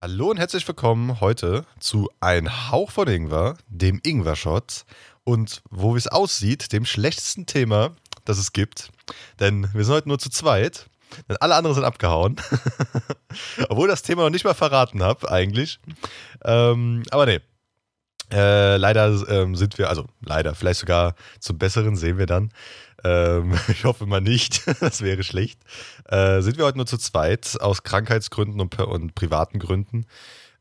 Hallo und herzlich willkommen heute zu Ein Hauch von Ingwer, dem Ingwer-Shot und wo es aussieht, dem schlechtesten Thema, das es gibt. Denn wir sind heute nur zu zweit, denn alle anderen sind abgehauen. Obwohl das Thema noch nicht mal verraten habe, eigentlich. Ähm, aber nee. Äh, leider ähm, sind wir, also leider, vielleicht sogar zum Besseren sehen wir dann. Ähm, ich hoffe mal nicht, das wäre schlecht. Äh, sind wir heute nur zu zweit, aus Krankheitsgründen und, und privaten Gründen.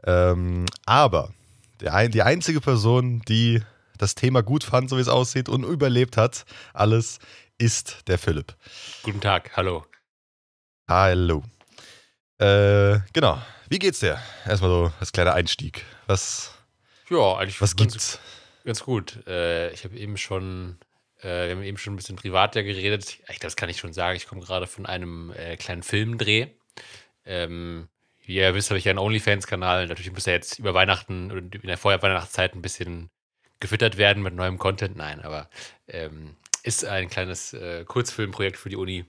Ähm, aber der, die einzige Person, die das Thema gut fand, so wie es aussieht, und überlebt hat, alles, ist der Philipp. Guten Tag, hallo. Hallo. Äh, genau. Wie geht's dir? Erstmal so als kleiner Einstieg. Was, ja, eigentlich was ganz, gibt's? Ganz gut. Äh, ich habe eben schon, äh, wir haben eben schon ein bisschen privat ja geredet. Ich das kann ich schon sagen. Ich komme gerade von einem äh, kleinen Filmdreh. Ähm, wie ihr wisst, habe ich ja einen OnlyFans-Kanal. Natürlich muss er jetzt über Weihnachten und in der Vorweihnachtszeit ein bisschen gefüttert werden mit neuem Content. Nein, aber ähm, ist ein kleines äh, Kurzfilmprojekt für die Uni.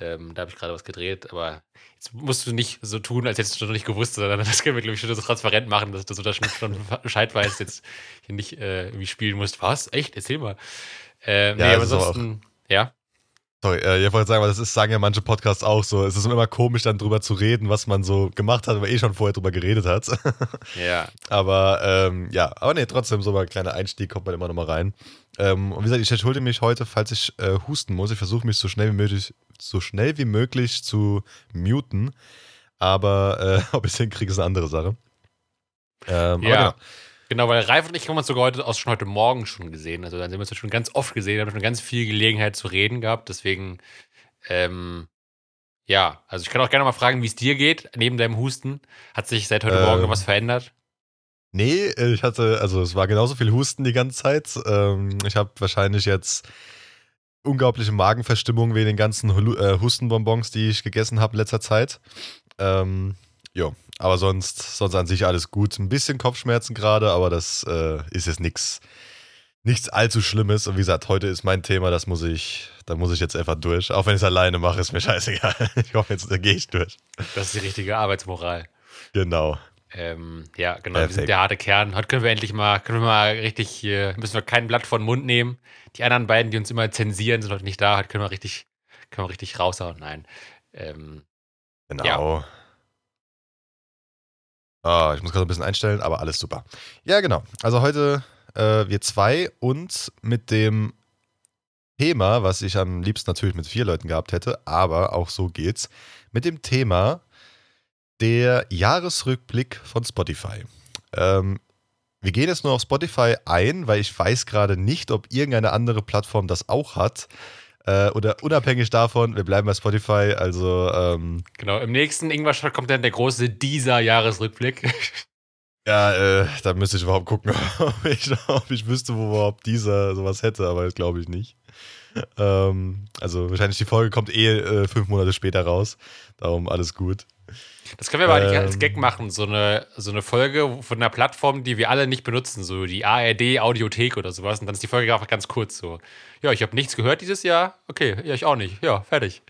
Ähm, da habe ich gerade was gedreht, aber jetzt musst du nicht so tun, als hättest du noch nicht gewusst, sondern das können wir, glaube ich, schon so transparent machen, dass du so das schon Bescheid weißt, jetzt hier nicht äh, irgendwie spielen musst. Was? Echt? Erzähl mal. Ähm, Ja, nee, aber ansonsten, ja. Sorry, äh, ich wollte sagen, weil das ist, sagen ja manche Podcasts auch so. Es ist immer komisch, dann drüber zu reden, was man so gemacht hat, aber eh schon vorher drüber geredet hat. Ja. aber ähm, ja, aber nee, trotzdem so mal ein kleiner Einstieg, kommt man immer noch mal rein. Ähm, und wie gesagt, ich entschuldige mich heute, falls ich äh, husten muss. Ich versuche mich so schnell wie möglich, so schnell wie möglich zu muten. Aber äh, ob ich es hinkriege, ist eine andere Sache. Ähm, Ja. Genau. Weil Ralf und ich haben uns sogar heute aus schon heute Morgen schon gesehen. Also dann haben wir uns schon ganz oft gesehen, haben schon ganz viel Gelegenheit zu reden gehabt. Deswegen, ähm, ja, also ich kann auch gerne mal fragen, wie es dir geht, neben deinem Husten. Hat sich seit heute Ähm, Morgen was verändert? Nee, äh, ich hatte, also es war genauso viel Husten die ganze Zeit. Ähm, ich habe wahrscheinlich jetzt unglaubliche Magenverstimmung wegen den ganzen äh, Hustenbonbons, die ich gegessen habe in letzter Zeit. Ähm, jo, aber sonst, sonst an sich alles gut. Ein bisschen Kopfschmerzen gerade, aber das äh, ist jetzt nichts nichts allzu Schlimmes. Und wie gesagt, heute ist mein Thema, das muss ich, da muss ich jetzt einfach durch. Auch wenn ich es alleine mache, ist mir scheißegal. Ich hoffe, jetzt da gehe ich durch. Das ist die richtige Arbeitsmoral. Genau. Ähm, ja, genau, wir sind Perfekt. der harte Kern. Heute können wir endlich mal, können wir mal richtig hier, müssen wir kein Blatt vor den Mund nehmen. Die anderen beiden, die uns immer zensieren, sind heute nicht da. Heute können wir richtig, können wir richtig raushauen. Nein. Ähm, Genau. Ah, ich muss gerade ein bisschen einstellen, aber alles super. Ja, genau. Also heute äh, wir zwei und mit dem Thema, was ich am liebsten natürlich mit vier Leuten gehabt hätte, aber auch so geht's, mit dem Thema der Jahresrückblick von Spotify. Ähm, wir gehen jetzt nur auf Spotify ein, weil ich weiß gerade nicht, ob irgendeine andere Plattform das auch hat. Äh, oder unabhängig davon, wir bleiben bei Spotify, also ähm, genau, im nächsten Ingwer-Shot kommt dann der große dieser Jahresrückblick. Ja, äh, da müsste ich überhaupt gucken, ob ich, ob ich wüsste, wo überhaupt dieser sowas hätte, aber das glaube ich nicht. Ähm, also wahrscheinlich die Folge kommt eh äh, fünf Monate später raus. Darum alles gut. Das können wir aber eigentlich Ähm. als Gag machen. So eine, so eine Folge von einer Plattform, die wir alle nicht benutzen, so die ARD Audiothek oder sowas. Und dann ist die Folge einfach ganz kurz so. Ja, ich habe nichts gehört dieses Jahr. Okay, ja, ich auch nicht. Ja, fertig.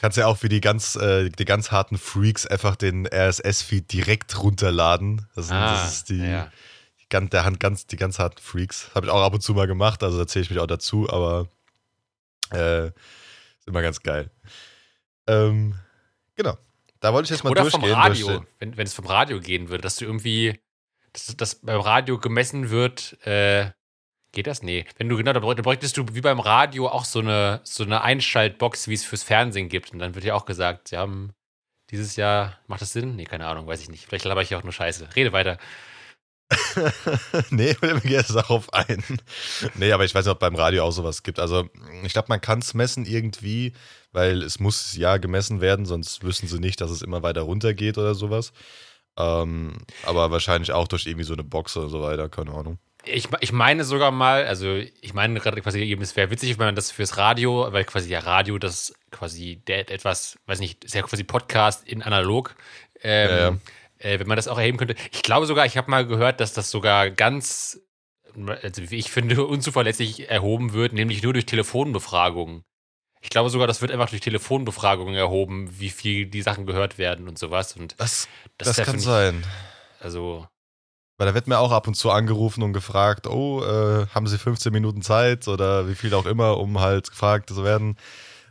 Kannst ja auch für die ganz, äh, die ganz harten Freaks einfach den RSS-Feed direkt runterladen. Das, sind, das ist die, Ah, ja. die, ganz, der Hand ganz, die ganz harten Freaks. Habe ich auch ab und zu mal gemacht, also da zähle ich mich auch dazu, aber äh, ist immer ganz geil. Ähm, genau. Da wollte ich jetzt mal Oder vom durchgehen. Radio, durch den- wenn, wenn es vom Radio gehen würde, dass du irgendwie, dass, dass beim Radio gemessen wird, äh, geht das? Nee. Wenn du, genau, da bräuch- da bräuchtest du wie beim Radio auch so eine, so eine Einschaltbox, wie es fürs Fernsehen gibt. Und dann wird ja auch gesagt, sie haben dieses Jahr, macht das Sinn? Nee, keine Ahnung, weiß ich nicht. Vielleicht laber ich ja auch nur Scheiße. Rede weiter. nee, wir gehen jetzt darauf ein. Nee, aber ich weiß nicht, ob beim Radio auch sowas gibt. Also, ich glaube, man kann es messen irgendwie, weil es muss ja gemessen werden, sonst wüssten sie nicht, dass es immer weiter runter geht oder sowas. Ähm, aber wahrscheinlich auch durch irgendwie so eine Box oder so weiter, keine Ahnung. Ich, ich meine sogar mal, also ich meine gerade quasi eben, es wäre witzig, wenn man das fürs Radio, weil quasi ja Radio das quasi der etwas, weiß nicht, ist ja quasi Podcast in analog, ähm, Ja, ja. Äh, wenn man das auch erheben könnte. Ich glaube sogar, ich habe mal gehört, dass das sogar ganz, also wie ich finde, unzuverlässig erhoben wird, nämlich nur durch Telefonbefragungen. Ich glaube sogar, das wird einfach durch Telefonbefragungen erhoben, wie viel die Sachen gehört werden und sowas. Und das, das, das kann sein. Also. Weil da wird mir auch ab und zu angerufen und gefragt, oh, äh, haben Sie 15 Minuten Zeit oder wie viel auch immer, um halt gefragt zu werden.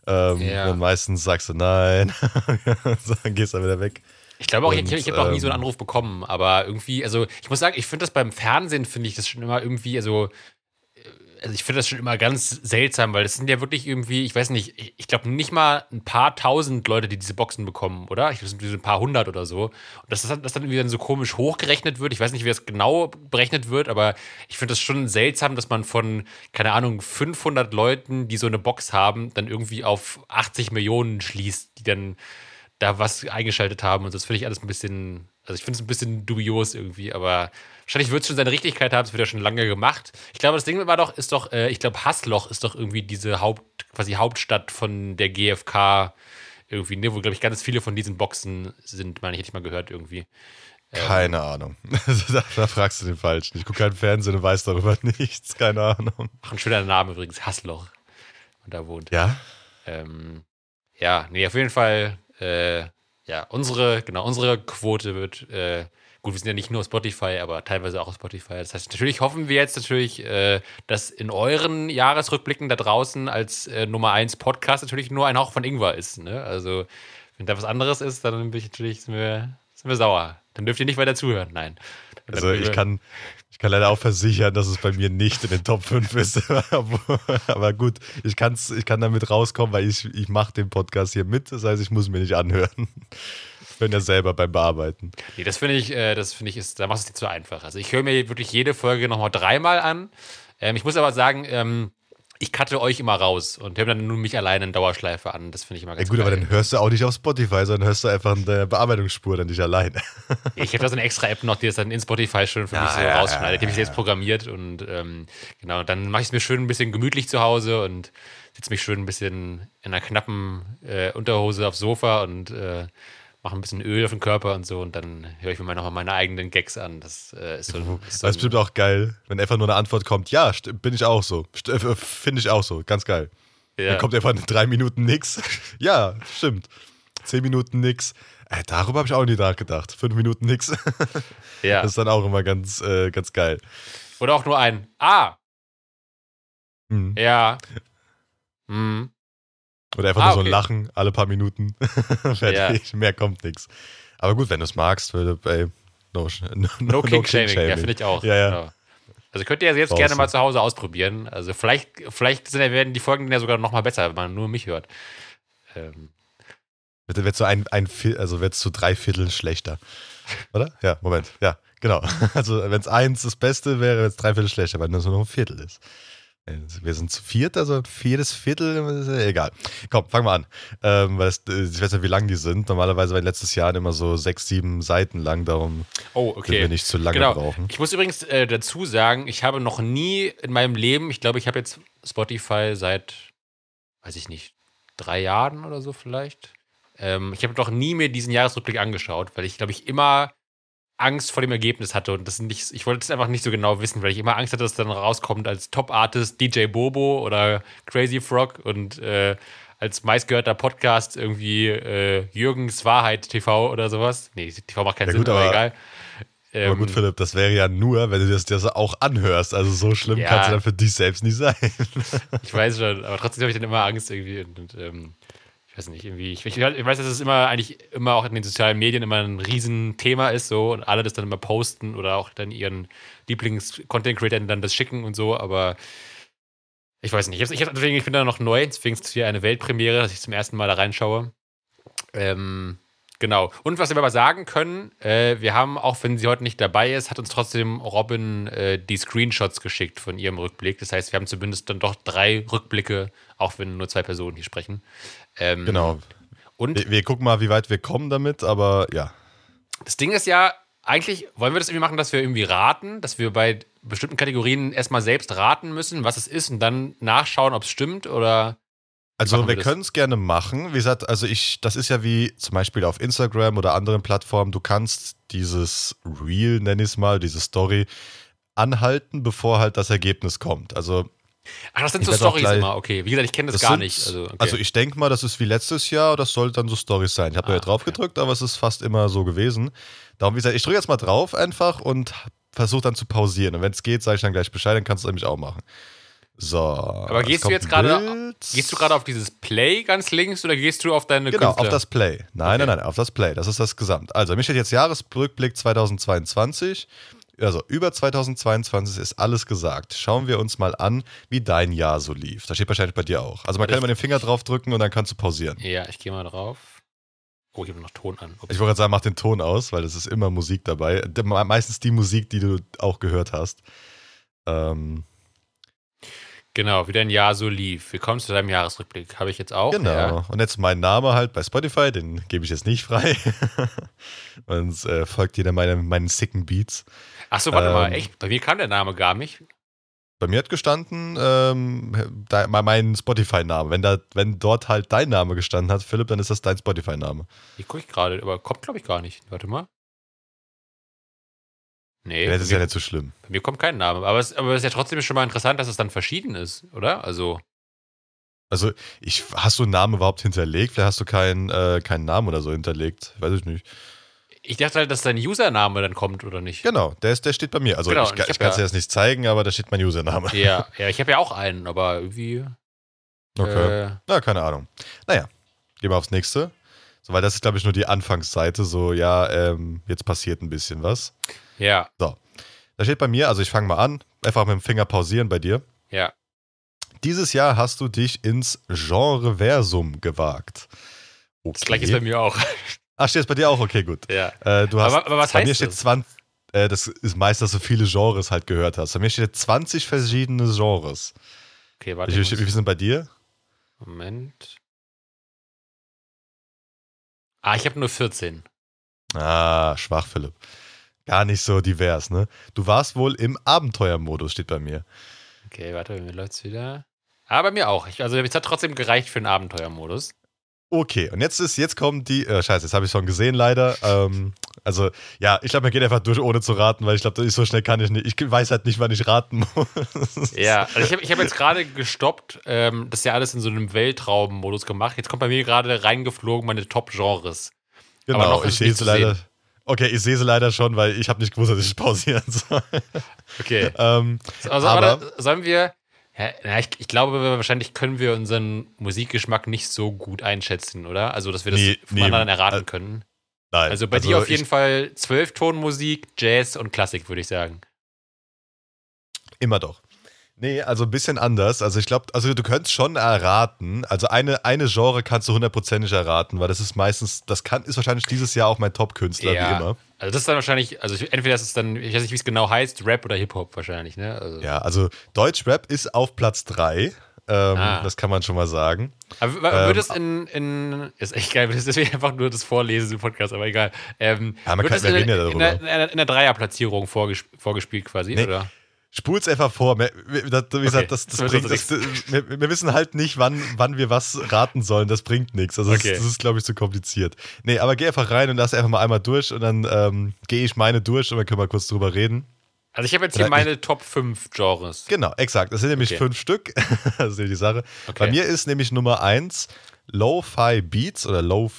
Ähm, ja. Und meistens sagst du nein, dann gehst du wieder weg. Ich glaube auch, und, ich, ich habe noch nie so einen ähm, Anruf bekommen, aber irgendwie, also ich muss sagen, ich finde das beim Fernsehen, finde ich das schon immer irgendwie, also also ich finde das schon immer ganz seltsam, weil das sind ja wirklich irgendwie, ich weiß nicht, ich, ich glaube nicht mal ein paar tausend Leute, die diese Boxen bekommen, oder? Ich glaube, es sind ein paar hundert oder so. Und dass das, das dann irgendwie dann so komisch hochgerechnet wird. Ich weiß nicht, wie das genau berechnet wird, aber ich finde das schon seltsam, dass man von, keine Ahnung, 500 Leuten, die so eine Box haben, dann irgendwie auf 80 Millionen schließt, die dann da was eingeschaltet haben. Und das finde ich alles ein bisschen, also ich finde es ein bisschen dubios irgendwie, aber Wahrscheinlich wird es schon seine Richtigkeit haben, das wird ja schon lange gemacht. Ich glaube, das Ding war doch, ist doch, äh, ich glaube, Hassloch ist doch irgendwie diese Haupt, quasi Hauptstadt von der GfK irgendwie, ne, wo, glaube ich, ganz viele von diesen Boxen sind, meine ich, hätte ich mal gehört irgendwie. Ähm, keine ähm, Ahnung. da, da, fragst du den Falschen. Ich gucke keinen Fernsehen und weiß darüber nichts. Keine Ahnung. Ach, ein schöner Name übrigens, Hassloch. Und da wohnt. Ja? Ähm, ja, nee, auf jeden Fall, äh, ja, unsere, genau, unsere Quote wird äh, Gut, wir sind ja nicht nur auf Spotify, aber teilweise auch auf Spotify. Das heißt, natürlich hoffen wir jetzt natürlich, äh, dass in euren Jahresrückblicken da draußen als äh, Nummer 1 Podcast natürlich nur ein Hauch von Ingwer ist. Ne? Also, wenn da was anderes ist, dann bin ich natürlich, sind wir, sind wir sauer. Dann dürft ihr nicht weiter zuhören. Nein. also, ich kann, ich kann leider auch versichern, dass es bei mir nicht in den Top 5 ist. Aber gut, ich, kann's, ich kann damit rauskommen, weil ich, ich mache den Podcast hier mit. Das heißt, ich muss mir nicht anhören bin ja selber beim Bearbeiten. Nee, das finde ich, äh, das finde ich, ist, da machst du es nicht zu einfach. Also ich höre mir wirklich jede Folge nochmal dreimal an. Ähm, ich muss aber sagen, ähm, ich cutte euch immer raus und höre dann nur mich alleine in Dauerschleife an. Das finde ich immer ganz ja, gut. Geil. aber dann hörst du auch nicht auf Spotify, sondern hörst du einfach eine Bearbeitungsspur dann nicht alleine. ich habe da so eine extra App noch, die das dann in Spotify schön für ja, mich so ja, rausschneidet. Die habe ich jetzt programmiert und ähm, genau, dann mache ich es mir schön ein bisschen gemütlich zu Hause und sitze mich schön ein bisschen in einer knappen äh, Unterhose aufs Sofa und äh, mache ein bisschen Öl auf den Körper und so und dann höre ich mir mal nochmal meine eigenen Gags an. Das äh, ist so. Ist so das ist bestimmt auch geil, wenn einfach nur eine Antwort kommt, ja, bin ich auch so. Äh, finde ich auch so, ganz geil. Ja. Dann kommt einfach in drei Minuten nix. ja, stimmt. Zehn Minuten nix. Äh, darüber habe ich auch nie nachgedacht. Fünf Minuten nix. ja. Das ist dann auch immer ganz, äh, ganz geil. Oder auch nur ein Ah. Hm. Ja. Hm. Oder einfach ah, nur so ein Lachen alle paar Minuten. Fertig. Ja. Mehr kommt nichts. Aber gut, wenn du es magst, würde ey, no, no, no, King, King Shaming. Ja, finde ich auch. Ja, ja. Genau. Also könnt ihr jetzt gerne mal zu Hause ausprobieren. Also vielleicht, vielleicht sind, werden die Folgen ja sogar noch mal besser, wenn man nur mich hört. Ähm. Wird, wird so ein, ein also wird zu drei Vierteln schlechter. Oder? Ja, Moment. Ja, genau. Also wenn es eins das Beste wäre, wird es drei Viertel schlechter, weil nur so noch ein Viertel ist. Wir sind zu viert, also viertes Viertel, egal. Komm, fangen wir an. Ähm, weil es, äh, ich weiß nicht, wie lang die sind. Normalerweise waren letztes Jahr immer so sechs, sieben Seiten lang, darum oh, okay. wir nicht zu lange genau. brauchen. Ich muss übrigens äh, dazu sagen, ich habe noch nie in meinem Leben, ich glaube, ich habe jetzt Spotify seit, weiß ich nicht, drei Jahren oder so vielleicht. Ähm, ich habe doch nie mir diesen Jahresrückblick angeschaut, weil ich, glaube ich, immer Angst vor dem Ergebnis hatte und das nicht, ich wollte es einfach nicht so genau wissen, weil ich immer Angst hatte, dass es dann rauskommt als Top-Artist DJ Bobo oder Crazy Frog und äh, als meistgehörter Podcast irgendwie äh, Jürgens Wahrheit TV oder sowas. Nee, TV macht keinen ja, Sinn, gut, aber, aber egal. aber gut, ähm, Philipp, das wäre ja nur, wenn du das dir auch anhörst. Also so schlimm ja, kann es dann für dich selbst nicht sein. ich weiß schon, aber trotzdem habe ich dann immer Angst irgendwie. Und, und ähm, weiß nicht, irgendwie, ich, ich, weiß, dass es immer eigentlich immer auch in den sozialen Medien immer ein Riesenthema ist so und alle das dann immer posten oder auch dann ihren Lieblings-Content-Creatern dann das schicken und so, aber ich weiß nicht. Ich, ich, deswegen, ich bin da noch neu, deswegen ist es hier eine Weltpremiere, dass ich zum ersten Mal da reinschaue. Ähm, genau. Und was wir aber sagen können, äh, wir haben, auch wenn sie heute nicht dabei ist, hat uns trotzdem Robin äh, die Screenshots geschickt von ihrem Rückblick. Das heißt, wir haben zumindest dann doch drei Rückblicke, auch wenn nur zwei Personen hier sprechen. Ähm, genau. Und wir, wir, gucken mal, wie weit wir kommen damit, aber ja. Das Ding ist ja, eigentlich wollen wir das irgendwie machen, dass wir irgendwie raten, dass wir bei bestimmten Kategorien erstmal selbst raten müssen, was es ist und dann nachschauen, ob es stimmt oder. Also wir, wir können es gerne machen. Wie gesagt, also ich, das ist ja wie zum Beispiel auf Instagram oder anderen Plattformen, du kannst dieses Reel, nenn ich es mal, diese Story, anhalten, bevor halt das Ergebnis kommt. Also Ach, das sind so Stories immer, okay. Wie gesagt, ich kenne das, Das gar sind- nicht. Also, okay. Also ich denke mal, das ist wie letztes Jahr, das soll dann so Stories sein. Ich habe Ah, ja drauf okay. gedrückt, aber es ist fast immer so gewesen. Darum, wie gesagt, ich drücke jetzt mal drauf einfach und versuche dann zu pausieren. Und wenn es geht, sage ich dann gleich Bescheid, dann kannst du nämlich auch machen. So. Aber gehst du jetzt gerade gehst du gerade auf dieses Play ganz links oder gehst du auf deine Genau, Künstler? auf das Play. Nein, Okay. nein, nein, auf das Play. Das ist das Gesamt. Also, mir steht jetzt Jahresrückblick 2022. Also, über 2022 ist alles gesagt. Schauen wir uns mal an, wie dein Jahr so lief. Das steht wahrscheinlich bei dir auch. Also, man Warte, kann immer den Finger drauf drücken und dann kannst du pausieren. Ja, ich gehe mal drauf. Oh, ich habe noch Ton an. Ups. Ich wollte gerade sagen, mach den Ton aus, weil es ist immer Musik dabei. Meistens die Musik, die du auch gehört hast. Ähm, Genau, wie dein Jahr so lief. Wir kommen zu deinem Jahresrückblick. Habe ich jetzt auch. genau. Ja. Und jetzt mein Name halt bei Spotify, den gebe ich jetzt nicht frei. und äh, folgt jeder meine, meinen sicken Beats. Achso, warte mal, Ähm, echt? Bei mir kam der Name gar nicht. Bei mir hat gestanden, ähm, da, mal mein Spotify-Name. Wenn, da, wenn dort halt dein Name gestanden hat, Philipp, dann ist das dein Spotify-Name. Hier gucke ich gerade, aber kommt, glaube ich, gar nicht. Warte mal. Nee, Ja, das ist mir, ja nicht so schlimm. bei mir kommt kein Name. Aber es, aber es ist ja trotzdem schon mal interessant, dass es dann verschieden ist, oder? Also, Also, ich, hast du einen Namen überhaupt hinterlegt? Vielleicht hast du keinen äh, keinen Namen oder so hinterlegt. Weiß ich nicht. ich dachte halt, dass dein Username dann kommt, oder nicht? Genau, der, ist, der steht bei mir. Also, Genau, ich, ich ich kann es ja- jetzt nicht zeigen, aber da steht mein Username. Ja, ja, ich habe ja auch einen, aber irgendwie. Okay. Äh, Na, keine Ahnung. Naja, gehen wir aufs nächste. So, weil das ist, glaube ich, nur die Anfangsseite. So, ja, ähm, jetzt passiert ein bisschen was. ja, Da steht bei mir, also ich fange mal an, einfach mit dem Finger pausieren bei dir. ja. Dieses Jahr hast du dich ins Genreversum gewagt. Okay. Das gleiche ist bei mir auch. Ach, steht es bei dir auch? Okay, gut. ja. Äh, du hast, Aber- aber was bei mir heißt steht das? 20, äh, das ist meist, dass du viele Genres halt gehört hast. Bei mir steht 20 verschiedene Genres. Okay, warte. Wie, wie, sind bei dir? Moment. Ah, ich habe nur 14. Ah, schwach, Philipp. Gar nicht so divers, ne? Du warst wohl im Abenteuermodus, steht bei mir. Okay, warte, bei mir läuft's wieder. Ah, bei mir auch. Ich, also, es hat trotzdem gereicht für den Abenteuermodus. Okay, und jetzt ist, jetzt kommen die, äh, scheiße, jetzt habe ich schon gesehen leider. Ähm, also, ja, ich glaube, man geht einfach durch, ohne zu raten, weil ich glaube, so schnell kann ich nicht. Ich weiß halt nicht, wann ich raten muss. Ja, also ich habe ich hab jetzt gerade gestoppt. Ähm, das ist ja alles in so einem Weltraummodus gemacht. Jetzt kommt bei mir gerade reingeflogen meine Top-Genres. Genau, ich es sehe zu leider. sehen. Okay, ich sehe sie leider schon, weil ich habe nicht gewusst, dass ich pausieren soll. Okay. ähm, Also, Aber- aber sollen wir. Ja, ich, ich glaube, wahrscheinlich können wir unseren Musikgeschmack nicht so gut einschätzen, oder? Also, dass wir das Nee, von nee, anderen erraten äh, können. nein. Also bei dir auf jeden Fall Zwölftonmusik, Jazz und Klassik, würde ich sagen. Immer doch. Nee, also ein bisschen anders. Also ich glaube, also du könntest schon erraten. Also eine, eine Genre kannst du hundertprozentig erraten, weil das ist meistens, das kann, ist wahrscheinlich dieses Jahr auch mein Top-Künstler, wie immer. Also das ist dann wahrscheinlich, also ich- entweder ist es dann, ich weiß nicht, wie es genau heißt, Rap oder Hip-Hop wahrscheinlich, ne? Also, Ja, also Deutschrap ist auf Platz 3. Ähm, Ah. Das kann man schon mal sagen. Aber w- Ähm, würde es in, in, ist echt geil, das ist einfach nur das Vorlesen im Podcast, aber egal. Ähm, Ja, man kann- es wir in, reden ja in, darüber. der, in, der, in der Dreierplatzierung vorges vorgespielt quasi, Nee. oder? Spul's einfach vor. Wir- wir- das- Wie gesagt, das, das Das bringt, das, wir, wir wissen halt nicht, wann, wann wir was raten sollen. Das bringt nichts. Also Okay. das, ist, glaube ich, zu kompliziert. Nee, aber geh einfach rein und lass einfach mal einmal durch und dann ähm, gehe ich meine durch und dann können wir kurz drüber reden. Also ich habe jetzt hier Ja, meine Top 5 Genres. Genau, exakt. Das sind nämlich Okay. fünf Stück. das ist die Sache. Okay. Bei mir ist nämlich Nummer eins Lo-Fi Beats oder Lo-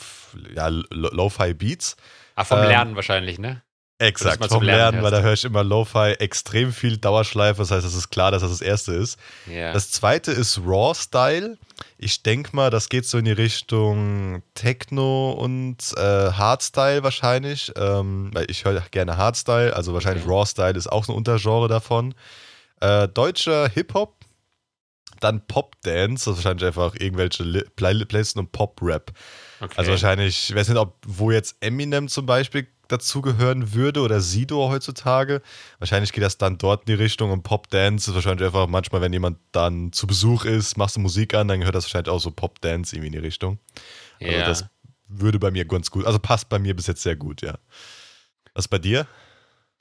ja, Lo- Lo-Fi Beats. Ah, vom ähm, Lernen wahrscheinlich, ne? Exakt, vom Lernen Lernen, weil da höre ich immer Lo-Fi extrem viel Dauerschleife. Das heißt, es ist klar, dass das das erste ist. Ja. Das zweite ist Raw Style. Ich denke mal, das geht so in die Richtung Techno und äh, Hardstyle wahrscheinlich. Ähm, weil ich höre gerne Hardstyle, also wahrscheinlich Okay. Raw Style ist auch so ein Untergenre davon. Äh, deutscher Hip-Hop, dann Pop-Dance, das ist wahrscheinlich einfach irgendwelche Li Play Playlisten und Pop-Rap. okay. Also wahrscheinlich, ich weiß nicht, ob wo jetzt Eminem zum Beispiel dazugehören würde oder Sido heutzutage. Wahrscheinlich geht das dann dort in die Richtung und Pop Dance ist wahrscheinlich einfach manchmal, wenn jemand dann zu Besuch ist, machst du Musik an, dann gehört das wahrscheinlich auch so Pop Dance irgendwie in die Richtung. Also ja. das würde bei mir ganz gut, also passt bei mir bis jetzt sehr gut, ja. Was bei dir?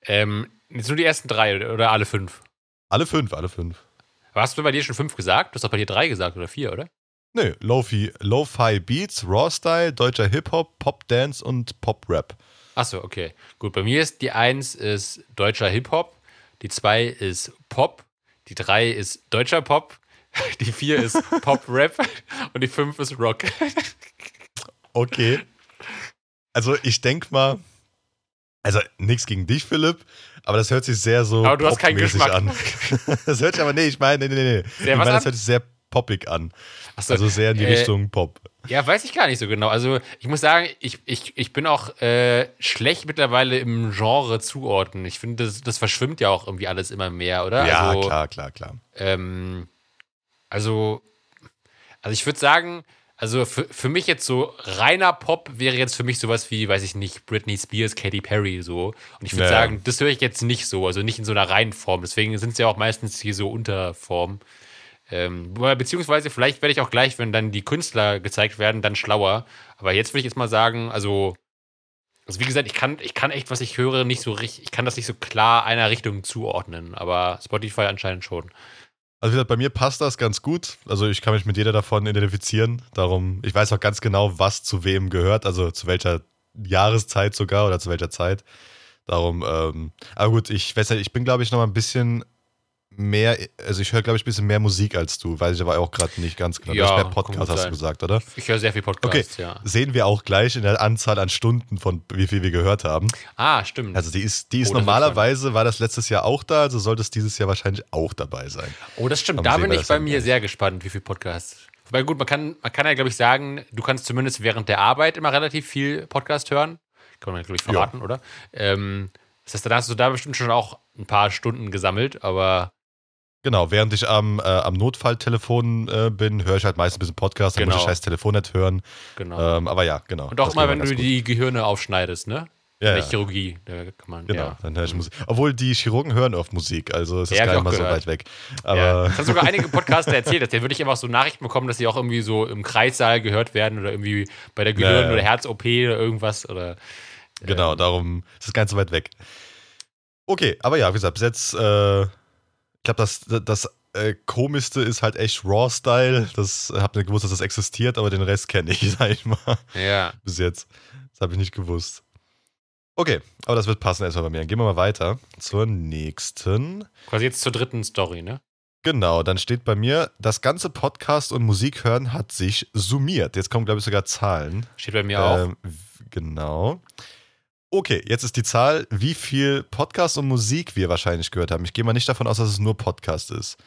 ähm, jetzt nur die ersten drei oder, alle fünf? Alle fünf, alle fünf. Aber hast du bei dir schon fünf gesagt? Du hast doch bei dir drei gesagt oder vier, oder? Nö, Lo-Fi Lo-Fi Beats, Raw Style, deutscher Hip-Hop, Pop Dance und Pop Rap. Achso, okay. Gut, bei mir ist die eins ist deutscher Hip-Hop, die zwei ist Pop, Die 3 ist deutscher Pop. Die 4 ist Pop-Rap. Und die 5 ist Rock. Okay. Also ich denke mal, also nichts gegen dich, Philipp, aber das hört sich sehr so Aber du hast keinen Geschmack. an. das hört sich aber, nee, ich meine, nee, nee, nee. Sehr ich meine, das hört sich sehr poppig an. Achso, Also sehr in die äh, Richtung Pop. Ja, weiß ich gar nicht so genau. Also ich muss sagen, ich, ich, ich bin auch äh, schlecht mittlerweile im Genre zuordnen. Ich finde, das, das verschwimmt ja auch irgendwie alles immer mehr, oder? Ja, also, klar, klar, klar. Ähm, also, also ich würde sagen, also für, für mich jetzt so reiner Pop wäre jetzt für mich sowas wie, weiß ich nicht, Britney Spears, Katy Perry so. Und ich würde Ja. sagen, das höre ich jetzt nicht so, also nicht in so einer reinen Form. Deswegen sind es ja auch meistens hier so Unterform. Ähm, beziehungsweise vielleicht werde ich auch gleich, wenn dann die Künstler gezeigt werden, dann schlauer. Aber jetzt würde ich jetzt mal sagen, also, also wie gesagt, ich kann, ich kann echt, was ich höre, nicht so richtig, ich kann das nicht so klar einer Richtung zuordnen, aber Spotify anscheinend schon. Also wie gesagt, bei mir passt das ganz gut. Also ich kann mich mit jeder davon identifizieren. Darum, ich weiß auch ganz genau, was zu wem gehört, also zu welcher Jahreszeit sogar oder zu welcher Zeit. Darum, ähm, aber gut, ich weiß nicht, ich bin, glaube ich, noch mal ein bisschen mehr, also ich höre, glaube ich, ein bisschen mehr Musik als du, weiß ich aber auch gerade nicht ganz genau. Ja, du hast mehr Podcast, hast du gesagt, oder? Ich höre sehr viel Okay, Podcasts, ja. sehen wir auch gleich in der Anzahl an Stunden, von wie viel wir gehört haben. Ah, stimmt. Also die ist, die ist Oh, normalerweise, war das letztes Jahr auch da, also sollte es dieses Jahr wahrscheinlich auch dabei sein. oh, das stimmt. Da bin ich bei mir gleich. sehr gespannt, wie viel Podcasts. Wobei gut, man kann, man kann ja, glaube ich, sagen, du kannst zumindest während der Arbeit immer relativ viel Podcast hören. Kann man, glaube ich, verraten, oder? Ähm, das heißt, dann hast du da bestimmt schon auch ein paar Stunden gesammelt, aber Genau, während ich am, äh, am Notfalltelefon äh, bin, höre ich halt meistens ein bisschen Podcast, dann muss Genau. ich scheiß Telefon nicht hören. genau. Ähm, aber ja, genau. Und auch das mal, wenn du gut. die Gehirne aufschneidest, ne? Ja, ja. Chirurgie, da kann man, Genau, ja. dann höre ich Musik. Obwohl die Chirurgen hören oft Musik, also es ist Ja, gar ich nicht mal so weit weg. ja. Aber Das haben sogar einige Podcaster erzählt, dass der wirklich einfach so Nachrichten bekommen, dass sie auch irgendwie so im Kreissaal gehört werden oder irgendwie bei der Gehirn- Ja, ja. oder Herz-OP oder irgendwas oder genau, darum ist es ganz so weit weg. Okay, aber ja, wie gesagt, bis jetzt, äh, ich glaube, das, das äh, komischste ist halt echt Raw-Style. Das habt ihr gewusst, dass das existiert, aber den Rest kenne ich, sag ich mal. ja. bis jetzt. Das habe ich nicht gewusst. Okay, aber das wird passen erstmal bei mir. Dann gehen wir mal weiter zur nächsten. Quasi jetzt zur dritten Story, ne? Genau, dann steht bei mir, das ganze Podcast und Musik hören hat sich summiert. Jetzt kommen, glaube ich, sogar Zahlen. Steht bei mir auch. Ähm, w- genau. Okay, jetzt ist die Zahl, wie viel Podcast und Musik wir wahrscheinlich gehört haben. Ich gehe mal nicht davon aus, dass es nur Podcast ist.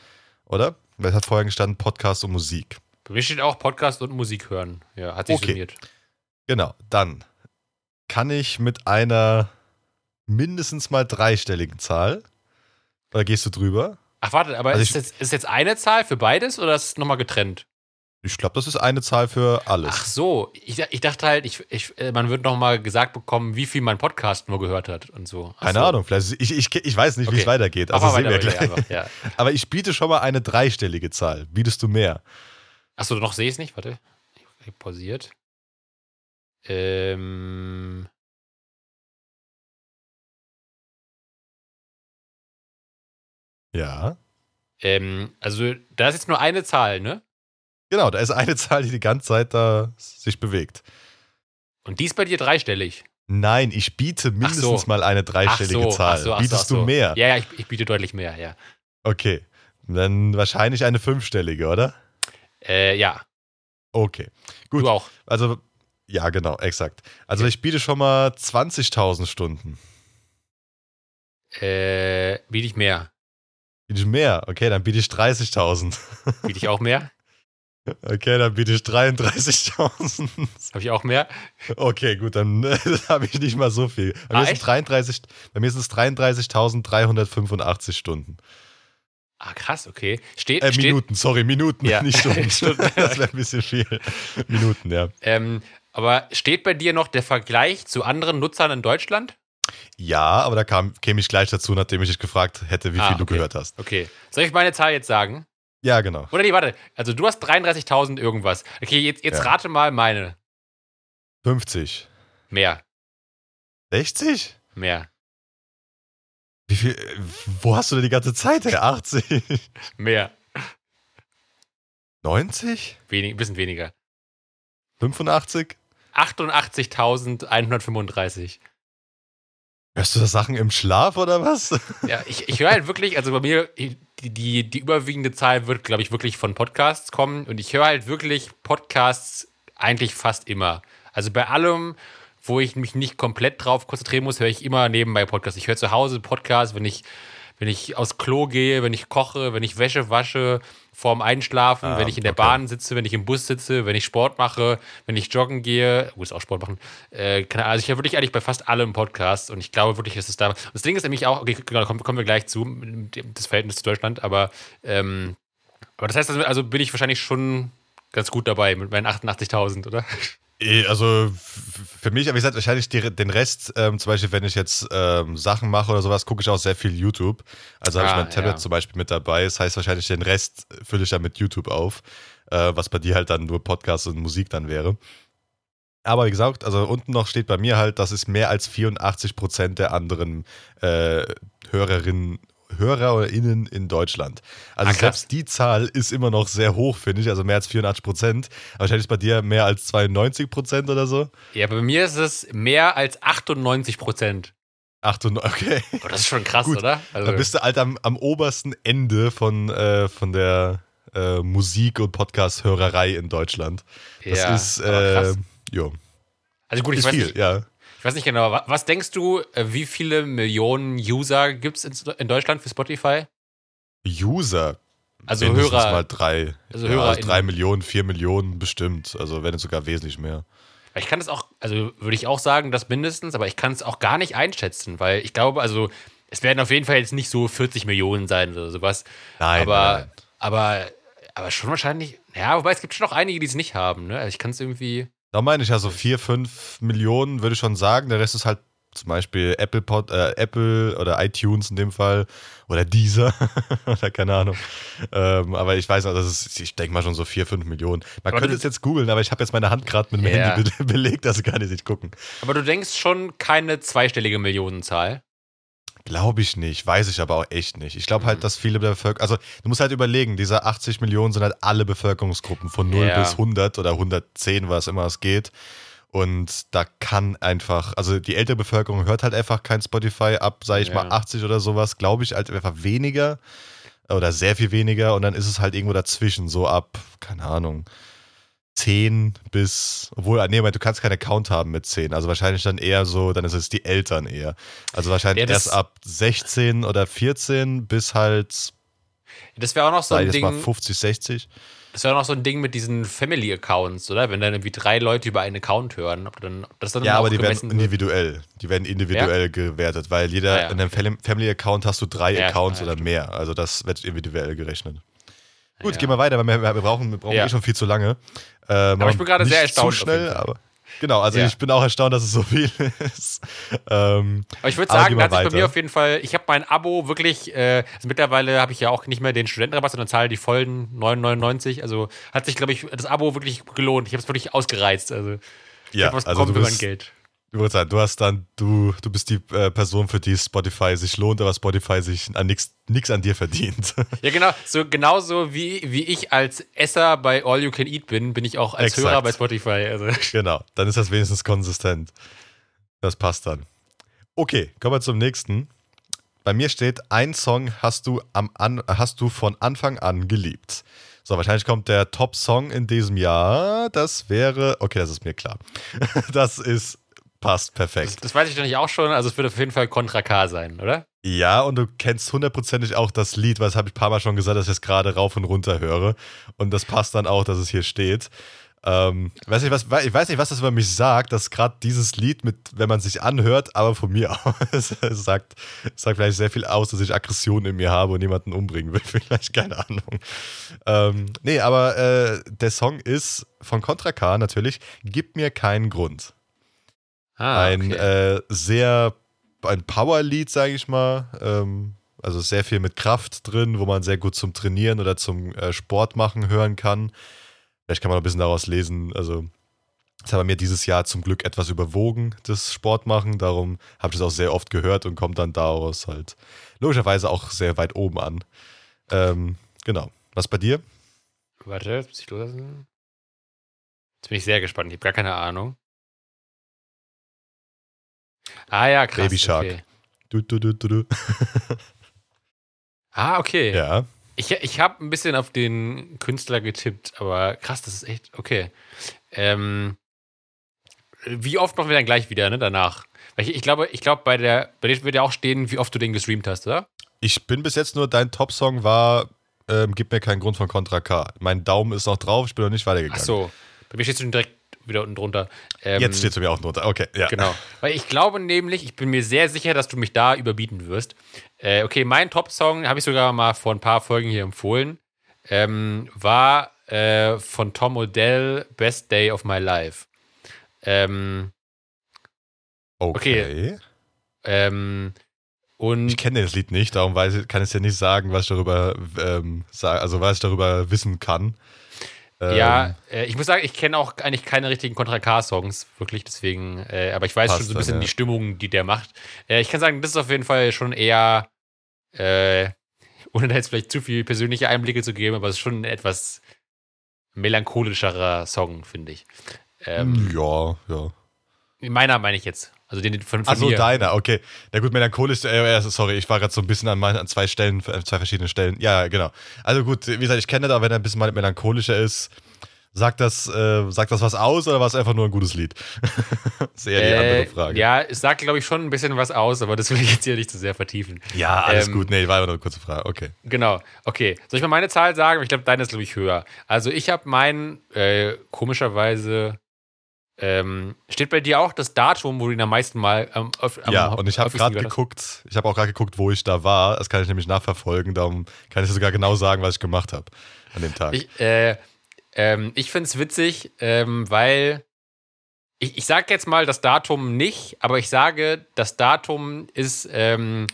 Oder? Weil es hat vorher gestanden Podcast und Musik. Bei mir steht auch Podcast und Musik hören. Ja, hat sich Okay. summiert. Genau, dann kann ich mit einer mindestens mal dreistelligen Zahl. Oder gehst du drüber? Ach, warte, aber Also ist, ich- jetzt, ist jetzt eine Zahl für beides oder ist es nochmal getrennt? Ich glaube, das ist eine Zahl für alles. Ach so, ich, ich dachte halt, ich, ich, äh, man wird nochmal gesagt bekommen, wie viel mein Podcast nur gehört hat und so. Ach Keine so. Ahnung, vielleicht ich, ich, ich weiß nicht, wie Okay. es weitergeht. Also sehen wir weiter, gleich. weiter, einfach, ja. Aber ich biete schon mal eine dreistellige Zahl. Bietest du mehr? Achso, noch sehe ich es nicht, warte. Ich pausiert. Ähm. Ja. Ähm, also, da ist jetzt nur eine Zahl, ne? Genau, da ist eine Zahl, die die ganze Zeit da sich bewegt. Und die ist bei dir dreistellig. Nein, ich biete mindestens mal eine dreistellige Zahl. ach so, ach so, Bietest so. du mehr? Ja, ja, ich, ich biete deutlich mehr, ja. Okay. Dann wahrscheinlich eine fünfstellige, oder? Äh, ja, Okay. Gut. du auch. Also, ja, genau, exakt. Also, ich biete schon mal 20.000 Stunden. Äh, biete ich mehr. Biete ich mehr? Okay, dann biete ich 30.000. Biete ich auch mehr? Okay, dann biete ich 33.000. Habe ich auch mehr? Okay, gut, dann äh, habe ich nicht mal so viel. Bei Ah, mir, sind echt? 33, bei mir sind es 33.385 Stunden. Ah, krass, okay. Steht, Äh, steht, Minuten, sorry, Minuten, Ja. nicht Stunden. Stunden. das wäre ein bisschen viel. Minuten, ja. ähm, aber steht bei dir noch der Vergleich zu anderen Nutzern in Deutschland? Ja, aber da kam, käme ich gleich dazu, nachdem ich dich gefragt hätte, wie Ah, viel du okay. gehört hast. Okay. Soll ich meine Zahl jetzt sagen? Ja, genau. Oder nee, warte. Also du hast 33.000 irgendwas. Okay, jetzt, jetzt Ja. rate mal meine. 50. Mehr. 60? Mehr. Wie viel, wo hast du denn die ganze Zeit her? 80? Mehr. 90? Wenig, bisschen weniger. 85? 88.135. Hörst du da Sachen im Schlaf oder was? Ja, ich, ich höre halt wirklich, also bei mir, die, die überwiegende Zahl wird, glaube ich, wirklich von Podcasts kommen. Und ich höre halt wirklich Podcasts eigentlich fast immer. Also bei allem, wo ich mich nicht komplett drauf konzentrieren muss, höre ich immer nebenbei Podcasts. Ich höre zu Hause Podcasts, wenn ich, wenn ich aus Klo gehe, wenn ich koche, wenn ich Wäsche wasche, vorm Einschlafen, ah, wenn ich in der okay. Bahn sitze, wenn ich im Bus sitze, wenn ich Sport mache, wenn ich joggen gehe, muss auch Sport machen. Äh, also ich höre wirklich eigentlich bei fast allem Podcast und ich glaube wirklich, dass es da. Das Ding ist nämlich auch, okay, genau, kommen, kommen wir gleich zu, das Verhältnis zu Deutschland, aber, ähm, aber das heißt, also bin ich wahrscheinlich schon ganz gut dabei mit meinen 88.000, oder? Eh, also für mich, aber wie gesagt, wahrscheinlich die, den Rest, ähm, zum Beispiel, wenn ich jetzt ähm, Sachen mache oder sowas, gucke ich auch sehr viel YouTube. Also ah, habe ich mein Tablet ja. zum Beispiel mit dabei. Das heißt wahrscheinlich, den Rest fülle ich dann mit YouTube auf, äh, was bei dir halt dann nur Podcast und Musik dann wäre. Aber wie gesagt, also unten noch steht bei mir halt, dass es mehr als 84 Prozent der anderen äh, Hörerinnen HörerInnen in Deutschland. Also ah, selbst die Zahl ist immer noch sehr hoch, finde ich, also mehr als 84 Prozent. Wahrscheinlich bei dir mehr als 92 Prozent oder so. Ja, bei mir ist es mehr als 98 Prozent. 98, okay. Oh, das ist schon krass, Gut. oder? Also da bist du halt am, am obersten Ende von, äh, von der äh, Musik- und Podcast-Hörerei in Deutschland. Das ja, ist, äh, jo. Also gut, ich ist weiß viel, nicht, ja. Ich weiß nicht genau, was denkst du, äh, wie viele Millionen User gibt es in Deutschland für Spotify? User? Also Mindestens Hörer. mal drei. Also ja, Hörer. Also drei Millionen, vier Millionen bestimmt. Also wenn es sogar wesentlich mehr. Ich kann es auch, also würde ich auch sagen, das mindestens, aber ich kann es auch gar nicht einschätzen, weil ich glaube, also es werden auf jeden Fall jetzt nicht so 40 Millionen sein oder sowas. Nein. Aber, nein. aber, aber schon wahrscheinlich, ja, wobei es gibt schon noch einige, die es nicht haben, ne? Also ich kann es irgendwie. Da meine ich ja so 4, 5 Millionen, würde ich schon sagen. Der Rest ist halt zum Beispiel Apple, Pod, äh, Apple oder iTunes in dem Fall oder Deezer oder keine Ahnung. Ähm, aber ich weiß noch, das ist, ich denke mal schon so 4, 5 Millionen. Man aber könnte es jetzt googeln, aber ich habe jetzt meine Hand gerade mit dem ja. Handy be belegt, also kann ich nicht gucken. Aber du denkst schon keine zweistellige Millionenzahl? Glaube ich nicht, weiß ich aber auch echt nicht. Ich glaube halt, mhm. dass viele Bevölkerung, also du musst halt überlegen, diese 80 Millionen sind halt alle Bevölkerungsgruppen von 0 ja. bis 100 oder 110, was immer es geht. Und da kann einfach, also die ältere Bevölkerung hört halt einfach kein Spotify ab, sage ich ja. mal 80 oder sowas, glaube ich, halt einfach weniger oder sehr viel weniger und dann ist es halt irgendwo dazwischen, so ab, keine Ahnung, 10 bis, obwohl, ah, nee, du kannst keinen Account haben mit 10. Also wahrscheinlich dann eher so, dann ist es die Eltern eher. Also wahrscheinlich ja, erst ab 16 oder 14 bis halt. Das wäre auch noch so ein Ding. Mal 50, 60. Das wäre auch noch so ein Ding mit diesen Family Accounts, oder? Wenn dann irgendwie drei Leute über einen Account hören, ob dann das dann Ja, aber die werden individuell. Die werden individuell ja? gewertet, weil jeder ah, ja, in einem Family Account hast du drei ja, Accounts oder mehr. Also das wird individuell gerechnet. Gut, ja. gehen wir weiter, weil wir, wir brauchen, wir brauchen ja. eh schon viel zu lange. Ähm, aber ich bin gerade sehr erstaunt. Zu schnell, aber genau, also ja. ich bin auch erstaunt, dass es so viel ist. Ähm, aber ich würde sagen, da hat sich bei mir auf jeden Fall, ich habe mein Abo wirklich, äh, also mittlerweile habe ich ja auch nicht mehr den Studentenrabatt, sondern zahle die vollen 9,99. Also hat sich, glaube ich, das Abo wirklich gelohnt. Ich habe es wirklich ausgereizt. Also ich ja, habe was also bekommen für mein Geld. Du hast dann, du, du bist die äh, Person, für die Spotify sich lohnt, aber Spotify sich an nichts an dir verdient. Ja, genau. So genauso wie, wie ich als Esser bei All You Can Eat bin, bin ich auch als Exakt. Hörer bei Spotify. Also. Genau, dann ist das wenigstens konsistent. Das passt dann. Okay, kommen wir zum nächsten. Bei mir steht, ein Song hast du, am an, hast du von Anfang an geliebt. So, wahrscheinlich kommt der Top-Song in diesem Jahr. Das wäre, okay, das ist mir klar. Das ist passt perfekt. Das, das weiß ich doch nicht auch schon. Also es wird auf jeden Fall Contra K sein, oder? Ja, und du kennst hundertprozentig auch das Lied, weil das habe ich ein paar Mal schon gesagt, dass ich es gerade rauf und runter höre. Und das passt dann auch, dass es hier steht. Ähm, weiß nicht, was, ich weiß nicht, was das über mich sagt, dass gerade dieses Lied mit, wenn man sich anhört, aber von mir aus, es sagt, sagt vielleicht sehr viel aus, dass ich Aggression in mir habe und jemanden umbringen will. Vielleicht, keine Ahnung. Ähm, nee, aber äh, der Song ist von Contra K natürlich, Gib mir keinen Grund. Ah, ein äh, sehr, ein Power-Lied, sage ich mal. Ähm, also sehr viel mit Kraft drin, wo man sehr gut zum Trainieren oder zum äh, Sport machen hören kann. Vielleicht kann man noch ein bisschen daraus lesen. Also, das hat bei mir dieses Jahr zum Glück etwas überwogen, das Sportmachen. Darum habe ich das auch sehr oft gehört und kommt dann daraus halt logischerweise auch sehr weit oben an. Ähm, genau. Was bei dir? Warte, muss ich loslassen. Jetzt bin ich sehr gespannt. Ich habe gar keine Ahnung. Ah ja, krass. Baby Shark. Okay. Du, du, du, du, du. Ah, okay. Ja. Ich, ich habe ein bisschen auf den Künstler getippt, aber krass, das ist echt okay. Ähm, wie oft machen wir dann gleich wieder, ne, danach? Weil ich, ich glaube, ich glaube, bei der, bei dir wird ja auch stehen, wie oft du den gestreamt hast, oder? Ich bin bis jetzt nur, dein Top-Song war ähm, Gib mir keinen Grund von Contra K. Mein Daumen ist noch drauf, ich bin noch nicht weitergegangen. Ach so. Bei mir steht es direkt wieder unten drunter. Ähm, Jetzt steht es mir auch drunter. Okay, ja. Genau. Weil ich glaube nämlich, ich bin mir sehr sicher, dass du mich da überbieten wirst. Äh, okay, mein Top-Song habe ich sogar mal vor ein paar Folgen hier empfohlen. Ähm, war äh, von Tom Odell Best Day of My Life. Ähm, Okay. ähm, und Ich kenne das Lied nicht, darum weiß ich, kann ich dir nicht sagen, was ich darüber, ähm, sa- also was ich darüber wissen kann. Ähm, ja, äh, ich muss sagen, ich kenne auch eigentlich keine richtigen Contra K-Songs, wirklich, deswegen, äh, aber ich weiß schon so ein dann, bisschen ja. die Stimmung, die der macht. Äh, ich kann sagen, das ist auf jeden Fall schon eher, äh, ohne da jetzt vielleicht zu viel persönliche Einblicke zu geben, aber es ist schon ein etwas melancholischerer Song, finde ich. Ähm, ja, ja. Meiner meine ich jetzt. Also den von, von Achso, deiner, okay. Na gut, melancholisch, äh, äh, sorry, ich war gerade so ein bisschen an, mein, an zwei Stellen, äh, zwei verschiedenen Stellen. Ja, genau. Also gut, wie gesagt, ich kenne das, aber wenn er ein bisschen mal melancholischer ist, sagt das, äh, sagt das was aus oder war es einfach nur ein gutes Lied? das ist eher die Äh, andere Frage. Ja, es sagt, glaube ich, schon ein bisschen was aus, aber das will ich jetzt hier nicht zu sehr vertiefen. Ja, alles Ähm, gut. Nee, war aber nur eine kurze Frage. Okay. Genau, okay. Soll ich mal meine Zahl sagen? Ich glaube, deine ist, glaube ich, höher. Also ich habe meinen, äh, komischerweise, ähm, steht bei dir auch das Datum, wo du ihn am meisten mal ähm, auf, am ja, und ich habe gerade geguckt, ich habe auch gerade geguckt, wo ich da war. Das kann ich nämlich nachverfolgen. Darum kann ich sogar genau sagen, was ich gemacht habe an dem Tag. Ich, äh, ähm, ich finde es witzig, ähm, weil ich, ich sage jetzt mal das Datum nicht, aber ich sage, das Datum ist, ähm,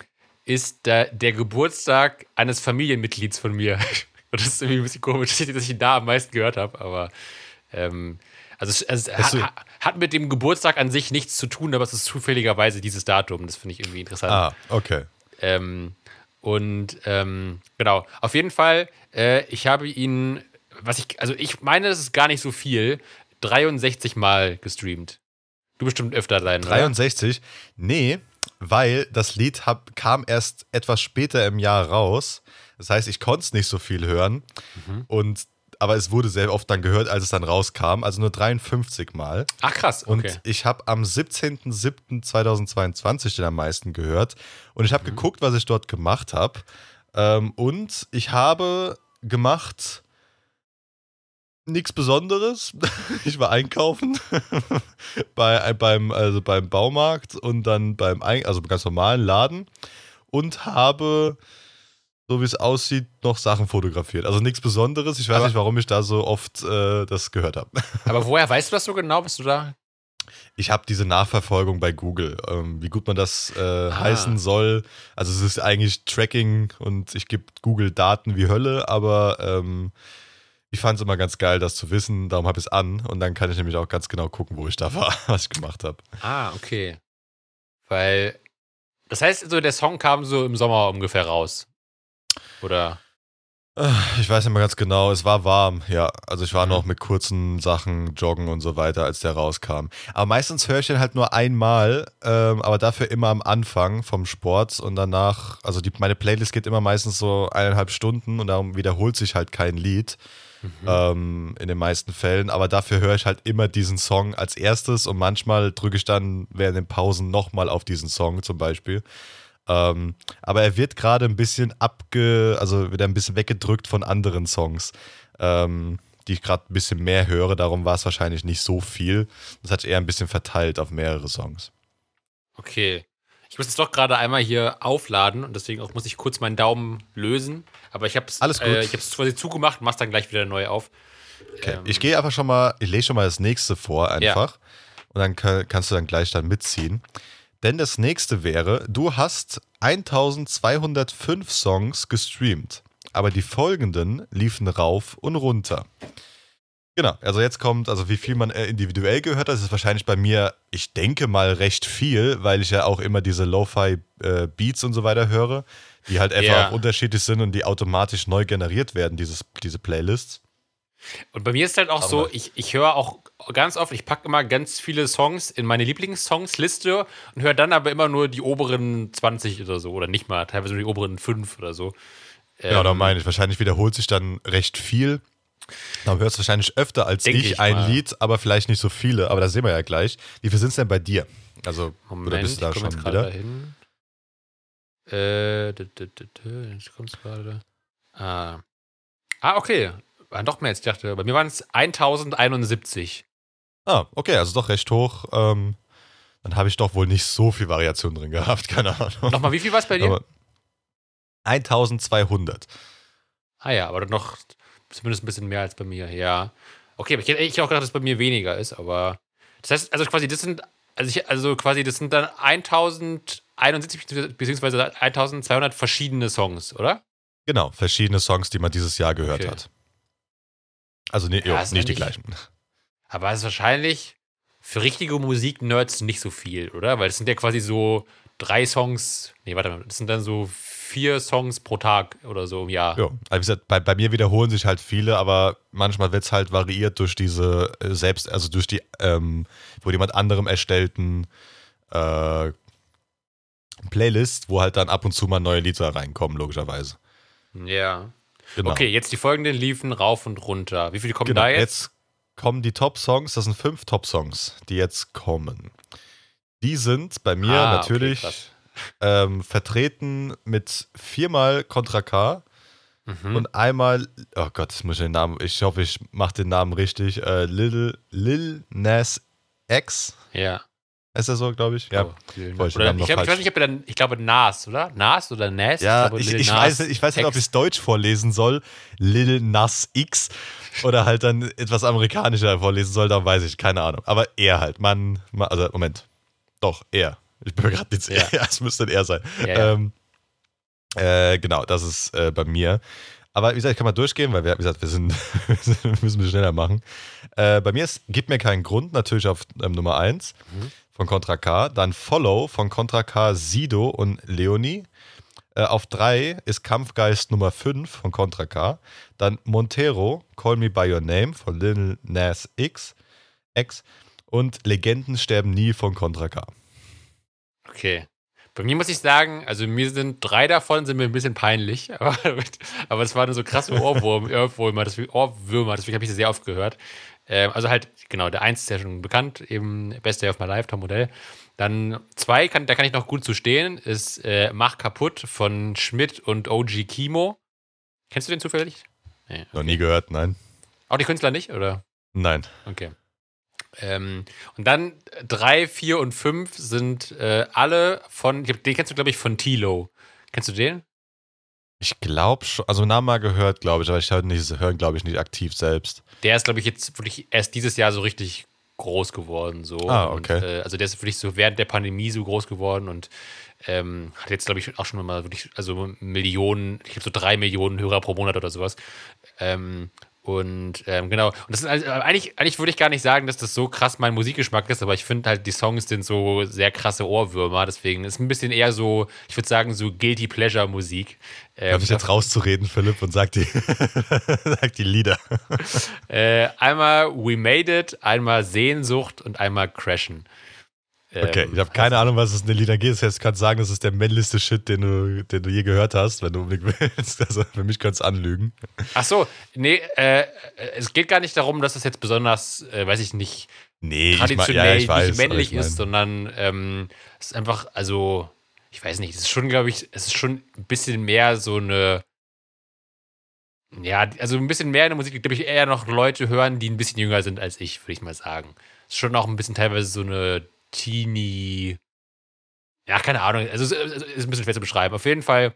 ist der, der Geburtstag eines Familienmitglieds von mir. Und das ist irgendwie ein bisschen komisch, dass ich ihn da am meisten gehört habe, aber ähm, also es, es Hast du- ha, hat mit dem Geburtstag an sich nichts zu tun, aber es ist zufälligerweise dieses Datum. Das finde ich irgendwie interessant. ah, okay. Ähm, und ähm, genau, auf jeden Fall, äh, ich habe ihn, was ich, also ich meine, das ist gar nicht so viel, 63 Mal gestreamt. Du bestimmt öfter sein, oder? 63? Nee, weil das Lied hab, kam erst etwas später im Jahr raus. Das heißt, ich konnte es nicht so viel hören. Mhm. Und, aber es wurde sehr oft dann gehört, als es dann rauskam. Also nur 53 Mal. Ach krass, Und okay. ich habe am 17.07.2022 den am meisten gehört. Und ich habe Mhm. geguckt, was ich dort gemacht habe. Ähm, und ich habe gemacht nichts Besonderes. Ich war einkaufen bei, beim, also beim Baumarkt und dann beim also beim ganz normalen Laden und habe, so wie es aussieht, noch Sachen fotografiert. Also nichts Besonderes. Ich weiß Aber- nicht, warum ich da so oft äh, das gehört habe. Aber woher weißt du das so genau? Bist du da? Ich habe diese Nachverfolgung bei Google, ähm, wie gut man das äh, Ah. heißen soll. Also es ist eigentlich Tracking und ich gebe Google Daten wie Hölle, aber ähm, ich fand es immer ganz geil, das zu wissen. Darum habe ich es an und dann kann ich nämlich auch ganz genau gucken, wo ich da war, was ich gemacht habe. Ah, okay. Weil, das heißt, so der Song kam so im Sommer ungefähr raus. Oder? Äh, Ich weiß nicht mehr ganz genau, es war warm, ja. Also ich war Mhm. noch mit kurzen Sachen joggen und so weiter, als der rauskam. Aber meistens höre ich den halt nur einmal, ähm, aber dafür immer am Anfang vom Sport und danach, also die, meine Playlist geht immer meistens so eineinhalb Stunden und darum wiederholt sich halt kein Lied Mhm. ähm, in den meisten Fällen. Aber dafür höre ich halt immer diesen Song als erstes und manchmal drücke ich dann während den Pausen nochmal auf diesen Song zum Beispiel. Ähm, aber er wird gerade ein bisschen abge, also wird er ein bisschen weggedrückt von anderen Songs, ähm, die ich gerade ein bisschen mehr höre. Darum war es wahrscheinlich nicht so viel. Das hat sich eher ein bisschen verteilt auf mehrere Songs. Okay. Ich muss jetzt doch gerade einmal hier aufladen und deswegen auch muss ich kurz meinen Daumen lösen. Aber ich habe es äh, ich hab's quasi zugemacht und mach's dann gleich wieder neu auf. Okay. Ähm, ich gehe einfach schon mal, ich lese schon mal das nächste vor einfach. Und dann kann, kannst du dann gleich dann mitziehen. Denn das nächste wäre, du hast 1205 Songs gestreamt, aber die folgenden liefen rauf und runter. Genau, also jetzt kommt, also wie viel man äh, individuell gehört hat, das ist wahrscheinlich bei mir, ich denke mal recht viel, weil ich ja auch immer diese Lo-Fi-Beats und so weiter höre, die halt einfach auch unterschiedlich sind und die automatisch neu generiert werden, dieses, diese Playlists. Und bei mir ist halt auch Aber- so, ich, ich höre auch ganz oft, ich packe immer ganz viele Songs in meine Lieblingssongsliste und höre dann aber immer nur die oberen 20 oder so. Oder nicht mal, teilweise nur die oberen 5 oder so. Ja, da Ähm, meine ich, wahrscheinlich wiederholt sich dann recht viel. Da hörst du wahrscheinlich öfter als ich, ich ein mal. Lied, aber vielleicht nicht so viele. Aber das sehen wir ja gleich. Wie viel sind es denn bei dir? Also, Moment, oder bist du da schon wieder? dahin. Äh, jetzt kommt's gerade. Ah. ah, okay. War doch mehr, als ich dachte. Bei mir waren es 1071. Ah, okay, also doch recht hoch. Ähm, dann habe ich doch wohl nicht so viel Variation drin gehabt, keine Ahnung. Nochmal, wie viel war es bei dir? Aber 1200. Ah ja, aber noch zumindest ein bisschen mehr als bei mir, ja. Okay, aber ich hätte eigentlich auch gedacht, dass es bei mir weniger ist, aber das heißt, also quasi, das sind, also, ich, also quasi, das sind dann 1071 beziehungsweise 1200 verschiedene Songs, oder? Genau, verschiedene Songs, die man dieses Jahr gehört Okay. hat. Also nee, Ja, jo, nicht die gleichen. Aber es ist wahrscheinlich für richtige Musik-Nerds nicht so viel, oder? Weil es sind ja quasi so drei Songs, nee, warte mal, das sind dann so vier Songs pro Tag oder so im Jahr. Ja, also wie gesagt, bei, bei mir wiederholen sich halt viele, aber manchmal wird es halt variiert durch diese äh, selbst, also durch die ähm, von jemand anderem erstellten äh, Playlist, wo halt dann ab und zu mal neue Lieder reinkommen, logischerweise. Ja. Genau. Okay, jetzt die folgenden liefen rauf und runter. Wie viele kommen genau. da jetzt? jetzt? kommen die Top-Songs, das sind fünf Top-Songs, die jetzt kommen. Die sind bei mir Ah, okay, natürlich krass. ähm, vertreten mit viermal Contra K Mhm. und einmal, oh Gott, ich muss den Namen, ich hoffe, ich mache den Namen richtig, äh, Lil, Lil Nas X, ja. Ist er so, glaube ich? Ja. Oh, ich oder, ich, glaub, ich weiß nicht, ob er dann, ich glaube Nas, oder? Nas oder Nas? Ja, glaube, ich, Lil ich, Nas weiß, nicht- ich weiß nicht, ob ich es deutsch vorlesen soll. Lil Nas X oder halt dann etwas amerikanischer vorlesen soll, da weiß ich, keine Ahnung. Aber er halt, Mann, Ma- also Moment. Doch, er. Ich bin mir gerade Ja. ja. es müsste er sein. Ja, ja. Ähm, äh, genau, das ist äh, bei mir. Aber wie gesagt, ich kann mal durchgehen, weil wir, wie gesagt, wir sind, wir müssen ein schneller machen. Äh, bei mir ist Gib mir keinen Grund, natürlich auf ähm, Nummer 1 Mhm. Von Contra K. Dann Follow von Contra K, Sido und Leonie. Äh, auf 3 ist Kampfgeist Nummer 5 von Contra K. Dann Montero, Call Me By Your Name von Lil Nas X. X. Und Legenden sterben nie von Contra K. Okay. Bei mir muss ich sagen, also mir sind drei davon sind mir ein bisschen peinlich, aber, aber es waren so krasse Ohrwurm, Ohrwürmer, deswegen, Ohrwürmer, deswegen habe ich sehr oft gehört. Ähm, also halt, genau, der eins ist ja schon bekannt, eben Best Day of My Life, Tom Modell. Dann zwei, kann, da kann ich noch gut zu stehen, ist äh, Mach kaputt von Schmidt und OG Kimo. Kennst du den zufällig? Nee. Noch nie gehört, nein. Auch die Künstler nicht, oder? Nein. Okay. Ähm, und dann drei, vier und fünf sind äh, alle von, den kennst du, glaube ich, von Tilo. Kennst du den? Ich glaube schon, also Namen mal gehört, glaube ich, aber ich höre nicht, hören, glaube ich, nicht aktiv selbst. Der ist, glaube ich, jetzt wirklich erst dieses Jahr so richtig groß geworden. So. Ah, Und, okay. äh, also der ist wirklich so während der Pandemie so groß geworden und ähm, hat jetzt, glaube ich, auch schon mal wirklich, also Millionen, ich habe so drei Millionen Hörer pro Monat oder sowas. Ähm, und ähm, genau, und das ist also, eigentlich, eigentlich würde ich gar nicht sagen, dass das so krass mein Musikgeschmack ist, aber ich finde halt, die Songs sind so sehr krasse Ohrwürmer, deswegen ist ein bisschen eher so, ich würde sagen, so Guilty Pleasure Musik. Ähm, Darf ich jetzt rauszureden, Philipp, und sag die, sag die Lieder. Äh, einmal We Made It, einmal Sehnsucht und einmal Crashen. Okay, Ähm, ich habe keine Ahnung, was es in den Liedern geht. Das heißt, du kannst sagen, das ist der männlichste Shit, den du, den du je gehört hast, wenn du unbedingt willst. Also für mich kannst du anlügen. Ach so, nee, äh, es geht gar nicht darum, dass es jetzt besonders, äh, weiß ich nicht, Nee, traditionell ich mein, ja, ich weiß, nicht männlich ich mein- ist, sondern ähm, es ist einfach, also, ich weiß nicht, es ist schon, glaube ich, es ist schon ein bisschen mehr so eine, ja, also ein bisschen mehr in der Musik, glaube ich, eher noch Leute hören, die ein bisschen jünger sind als ich, würde ich mal sagen. Es ist schon auch ein bisschen teilweise so eine Teenie, ja, keine Ahnung, also es ist ein bisschen schwer zu beschreiben. Auf jeden Fall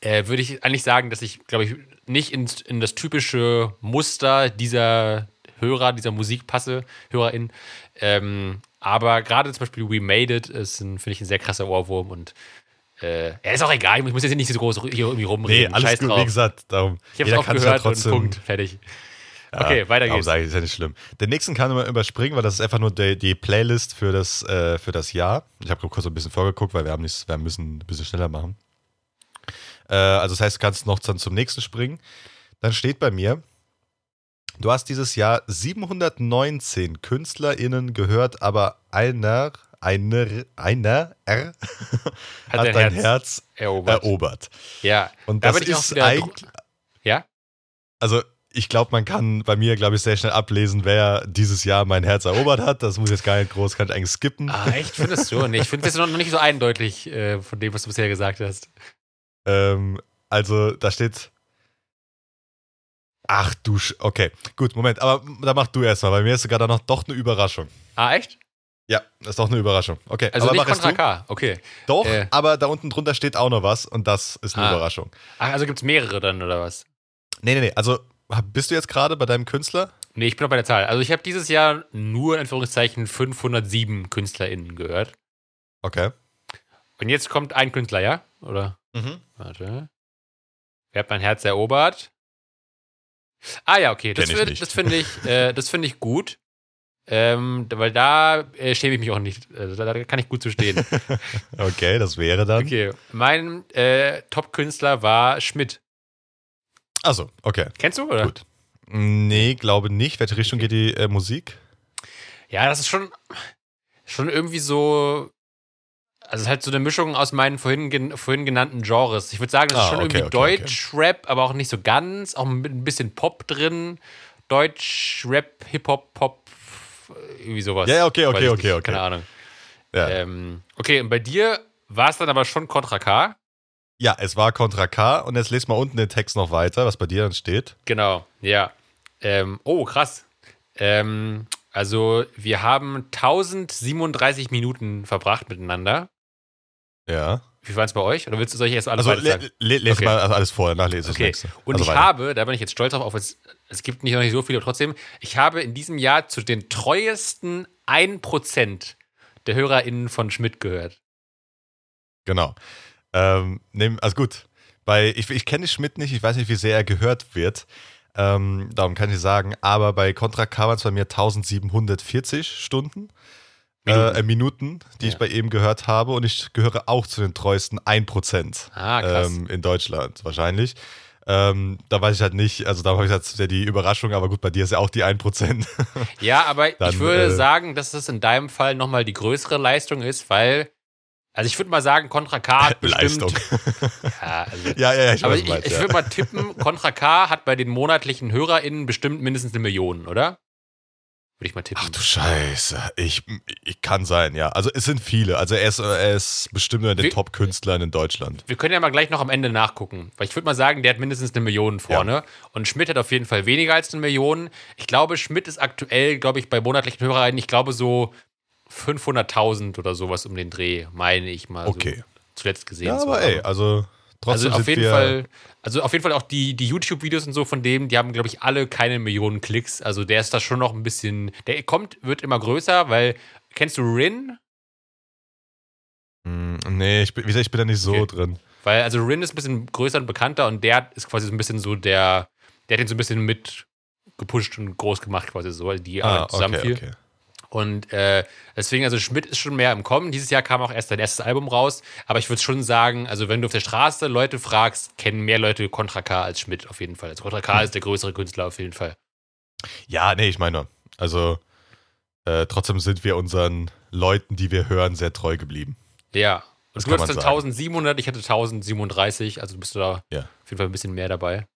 äh, würde ich eigentlich sagen, dass ich, glaube ich, nicht in, in das typische Muster dieser Hörer, dieser Musik passe, HörerInnen. Ähm, aber gerade zum Beispiel We Made It ist, finde ich, ein sehr krasser Ohrwurm und äh, ja, ist auch egal, ich muss jetzt nicht so groß hier irgendwie Nee, rumreden. alles Scheiß gut, drauf. wie gesagt, darum. ich es auch gehört ja trotzdem, und Punkt, fertig. Okay, weiter geht's. sage ich, ist ja nicht schlimm. Den nächsten kann man überspringen, weil das ist einfach nur die, die Playlist für das, äh, für das Jahr. Ich habe kurz ein bisschen vorgeguckt, weil wir haben nicht, wir müssen ein bisschen schneller machen. Äh, also das heißt, du kannst noch dann zum nächsten springen. Dann steht bei mir Du hast dieses Jahr 719 KünstlerInnen gehört, aber einer, einer, einer R hat, dein dein Herz Herz, Erobert. erobert. Ja. Und Da das ist eigentlich, Ja? also ich glaube, man kann bei mir, glaube ich, sehr schnell ablesen, wer dieses Jahr mein Herz erobert hat. Das muss jetzt gar nicht groß, kann ich eigentlich skippen. Ah, echt? Findest du? Nee, ich finde das noch nicht so eindeutig äh, von dem, was du bisher gesagt hast. Ähm, also da steht. Ach du, Sch okay, gut, Moment, aber da mach du erstmal, bei mir ist sogar da noch doch eine Überraschung. Ah, echt? Ja, das ist doch eine Überraschung. Okay, Also aber nicht Contra. K. Okay. Doch, Äh. aber da unten drunter steht auch noch was und das ist eine Ah. Überraschung. Ach, also gibt es mehrere dann, oder was? Nee, nee, nee, also bist du jetzt gerade bei deinem Künstler? Nee, ich bin noch bei der Zahl. Also ich habe dieses Jahr nur in Anführungszeichen 507 KünstlerInnen gehört. Okay. Und jetzt kommt ein Künstler, ja? Oder? Mhm. Warte. Wer hat mein Herz erobert? Ah ja, okay. Das, Kenn ich find- nicht. das finde ich, äh, das finde ich gut. Ähm, weil da äh, schäme ich mich auch nicht. Äh, da, da kann ich gut zu stehen. Okay, das wäre dann. Okay. Mein äh, Top-Künstler war Schmidt. Also, okay. Kennst du, oder? Gut. Nee, glaube nicht. Welche Richtung geht die äh, Musik? Ja, das ist schon, schon irgendwie so. Also es ist halt so eine Mischung aus meinen vorhin, gen vorhin genannten Genres. Ich würde sagen, das ist Ah, schon okay, irgendwie okay, Deutsch-Rap, aber auch nicht so ganz. Auch mit ein bisschen Pop drin. Deutsch-Rap, Hip-Hop, Pop, irgendwie sowas. Ja, okay, okay, okay, okay. Keine Ahnung. Ja. Ähm, okay, und bei dir war es dann aber schon Contra K. ja, es war Contra K und jetzt lest mal unten den Text noch weiter, was bei dir dann steht. Genau, ja. Ähm, oh, krass. Ähm, also, wir haben 1037 Minuten verbracht miteinander. Ja. Wie war es bei euch? Oder willst du solche erst alle Also le sagen? le Okay. mal also alles vor, danach lese ich Okay. das nächste. Und also ich weiter. habe, da bin ich jetzt stolz drauf, auch es, es gibt nicht noch nicht so viele, aber trotzdem, ich habe in diesem Jahr zu den treuesten 1% der HörerInnen von Schmidt gehört. Genau. Ähm, nehm, also gut. Bei, ich ich kenne Schmidt nicht, ich weiß nicht, wie sehr er gehört wird. Ähm, darum kann ich sagen, aber bei Contra K waren es bei mir 1740 Stunden. Minuten. Minuten, äh, Minuten die Ja. ich bei ihm gehört habe und ich gehöre auch zu den treuesten 1% Ah, krass. ähm, in Deutschland wahrscheinlich. Ähm, da weiß ich halt nicht, also da habe ich jetzt ja die Überraschung, aber gut, bei dir ist ja auch die 1%. Ja, aber Dann, ich würde äh, sagen, dass es in deinem Fall nochmal die größere Leistung ist, weil, also ich würde mal sagen, Contra K hat bestimmt. Leistung. Ja, also, ja, ja, ja, ich aber ich, ich ja. würde mal tippen, Contra K hat bei den monatlichen HörerInnen bestimmt mindestens eine Million, oder? Würde ich mal tippen. Ach du Scheiße. Ich, ich kann sein, ja. Also es sind viele. Also er ist, er ist bestimmt unter den Wir- Top-Künstlern in Deutschland. Wir können ja mal gleich noch am Ende nachgucken. Weil ich würde mal sagen, der hat mindestens eine Million vorne. Und Schmidt hat auf jeden Fall weniger als eine Million. Ich glaube, Schmidt ist aktuell, glaube ich, bei monatlichen HörerInnen, ich glaube so 500.000 oder sowas um den Dreh, meine ich mal. Okay. So zuletzt gesehen. Ja, aber ey, also trotzdem also auf jeden Fall, also auf jeden Fall auch die, die YouTube-Videos und so von dem, die haben, glaube ich, alle keine Millionen Klicks. Also der ist da schon noch ein bisschen, der kommt, wird immer größer, weil, kennst du Rin? Hm, nee, ich bin, wie gesagt, ich bin da nicht so Okay. drin. Weil, also Rin ist ein bisschen größer und bekannter und der ist quasi so ein bisschen so der, der hat den so ein bisschen mit gepusht und groß gemacht, quasi so, weil die Ah, Arbeit zusammen okay, okay. Und äh, deswegen, also Schmidt ist schon mehr im Kommen. Dieses Jahr kam auch erst sein erstes Album raus. Aber ich würde schon sagen, also wenn du auf der Straße Leute fragst, kennen mehr Leute Contra K als Schmidt auf jeden Fall. Also Contra K Hm. ist der größere Künstler auf jeden Fall. Ja, nee, ich meine, also äh, trotzdem sind wir unseren Leuten, die wir hören, sehr treu geblieben. Ja. Das Und du kann hattest man dann sagen. 1700, ich hatte 1037, also bist du da Ja. auf jeden Fall ein bisschen mehr dabei.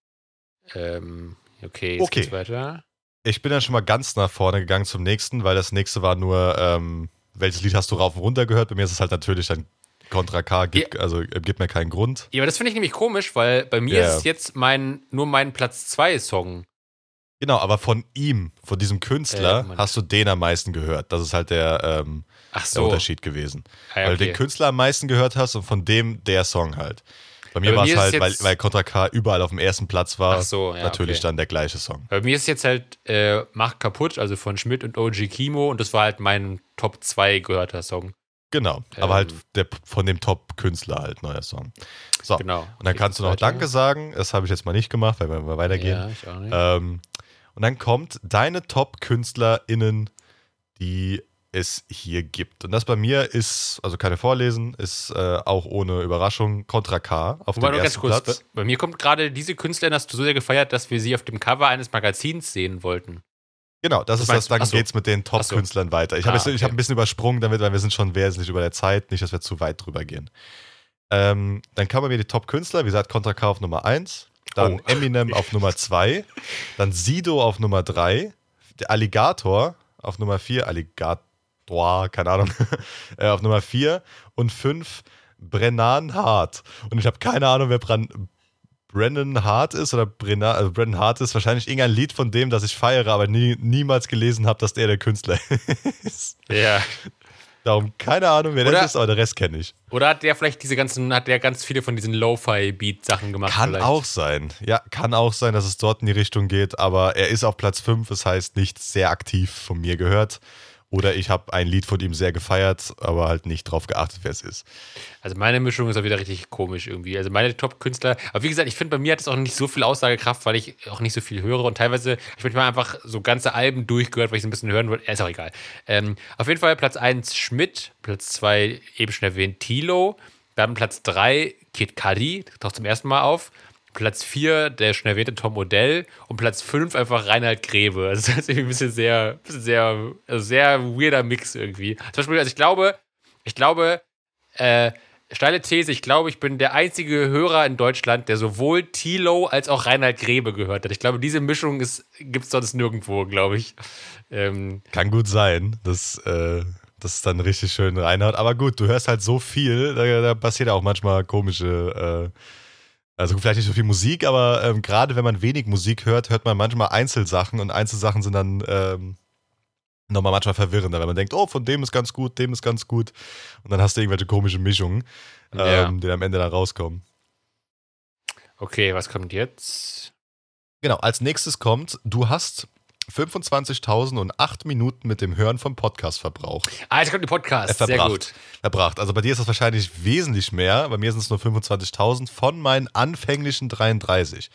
Ähm, okay, jetzt Okay. geht's weiter. Ich bin dann schon mal ganz nach vorne gegangen zum nächsten, weil das nächste war nur, ähm, welches Lied hast du rauf und runter gehört? Bei mir ist es halt natürlich dann Contra K, gibt, also äh, gibt mir keinen Grund. Ja, aber das finde ich nämlich komisch, weil bei mir Ja. ist es jetzt mein, nur mein Platz 2 Song. Genau, aber von ihm, von diesem Künstler, Äh, hast du den am meisten gehört. Das ist halt der, ähm, Ach der so. Unterschied gewesen. Ah, ja, Weil du okay. den Künstler am meisten gehört hast und von dem der Song halt. Bei mir war es halt, weil, weil Contra K überall auf dem ersten Platz war, Ach so, ja, natürlich okay. dann der gleiche Song. Bei mir ist jetzt halt äh, Mach kaputt, also von Schmidt und OG Kimo und das war halt mein Top 2 gehörter Song. Genau, Ähm. aber halt der, von dem Top-Künstler halt, neuer Song. So, Genau. und dann kannst du noch weiter. Danke sagen. Das habe ich jetzt mal nicht gemacht, weil wir mal weitergehen. Ja, ich auch nicht. Ähm, und dann kommt deine Top-KünstlerInnen, die es hier gibt. Und das bei mir ist, also keine Vorlesen, ist äh, auch ohne Überraschung Contra K auf Wobei dem nur ersten ganz kurz, Platz. bei, bei mir kommt gerade diese Künstlerin, hast du so sehr gefeiert, dass wir sie auf dem Cover eines Magazins sehen wollten. Genau, das Was ist das, dann Ach so. geht's mit den. Top-Künstlern weiter. Ich Ah, habe ich okay. hab ein bisschen übersprungen damit, weil wir sind schon wesentlich über der Zeit, nicht, dass wir zu weit drüber gehen. Ähm, dann kann man mir die Top-Künstler, wie gesagt, Contra K auf Nummer 1, dann Oh. Eminem auf Nummer 2, dann Sido auf Nummer 3, der Alligator auf Nummer 4, Alligator, keine Ahnung, äh, auf Nummer 4 und 5 Brennan Hart. Und ich habe keine Ahnung, wer Bran Brennan Hart ist oder Brennan, also Brennan Hart ist wahrscheinlich irgendein Lied von dem, das ich feiere, aber nie, niemals gelesen habe, dass der der Künstler ist. Ja. Darum keine Ahnung, wer Oder- das ist, aber der Rest kenne ich. Oder hat der vielleicht diese ganzen, hat der ganz viele von diesen Lo-Fi-Beat-Sachen gemacht? Kann vielleicht? auch sein. Ja, kann auch sein, dass es dort in die Richtung geht, aber er ist auf Platz 5, das heißt nicht sehr aktiv von mir gehört. Oder ich habe ein Lied von ihm sehr gefeiert, aber halt nicht drauf geachtet, wer es ist. Also meine Mischung ist auch wieder richtig komisch irgendwie. Also meine Top-Künstler, aber wie gesagt, ich finde, bei mir hat es auch nicht so viel Aussagekraft, weil ich auch nicht so viel höre und teilweise, ich manchmal einfach so ganze Alben durchgehört, weil ich es ein bisschen hören wollte. Ist auch egal. Ähm, auf jeden Fall Platz 1 Schmidt, Platz 2 eben schon erwähnt Tilo, dann Platz 3 Kid Cudi, taucht zum ersten Mal auf. Platz 4 der schon erwähnte Tom Odell und Platz 5 einfach Reinhard Grebe. Also das ist irgendwie ein bisschen sehr, sehr, also sehr weirder Mix irgendwie. Zum Beispiel, also ich glaube, ich glaube, äh, steile These, ich glaube, ich bin der einzige Hörer in Deutschland, der sowohl Tilo als auch Reinhard Grebe gehört hat. Ich glaube, diese Mischung gibt es sonst nirgendwo, glaube ich. Ähm, Kann gut sein, dass äh, das ist dann richtig schön reinhaut. Aber gut, du hörst halt so viel, da, da passiert auch manchmal komische, äh, also vielleicht nicht so viel Musik, aber ähm, gerade wenn man wenig Musik hört, hört man manchmal Einzelsachen und Einzelsachen sind dann ähm, nochmal manchmal verwirrender, weil man denkt, oh, von dem ist ganz gut, dem ist ganz gut. Und dann hast du irgendwelche komische Mischungen, Ja. ähm, die am Ende dann rauskommen. okay, was kommt jetzt? Genau, als nächstes kommt, du hast 25.008 Minuten mit dem Hören vom Podcast verbraucht. Ah, jetzt kommt die Podcast. Äh, Sehr verbracht. gut. Verbracht. Also bei dir ist das wahrscheinlich wesentlich mehr. Bei mir sind es nur 25.000 von meinen anfänglichen 33.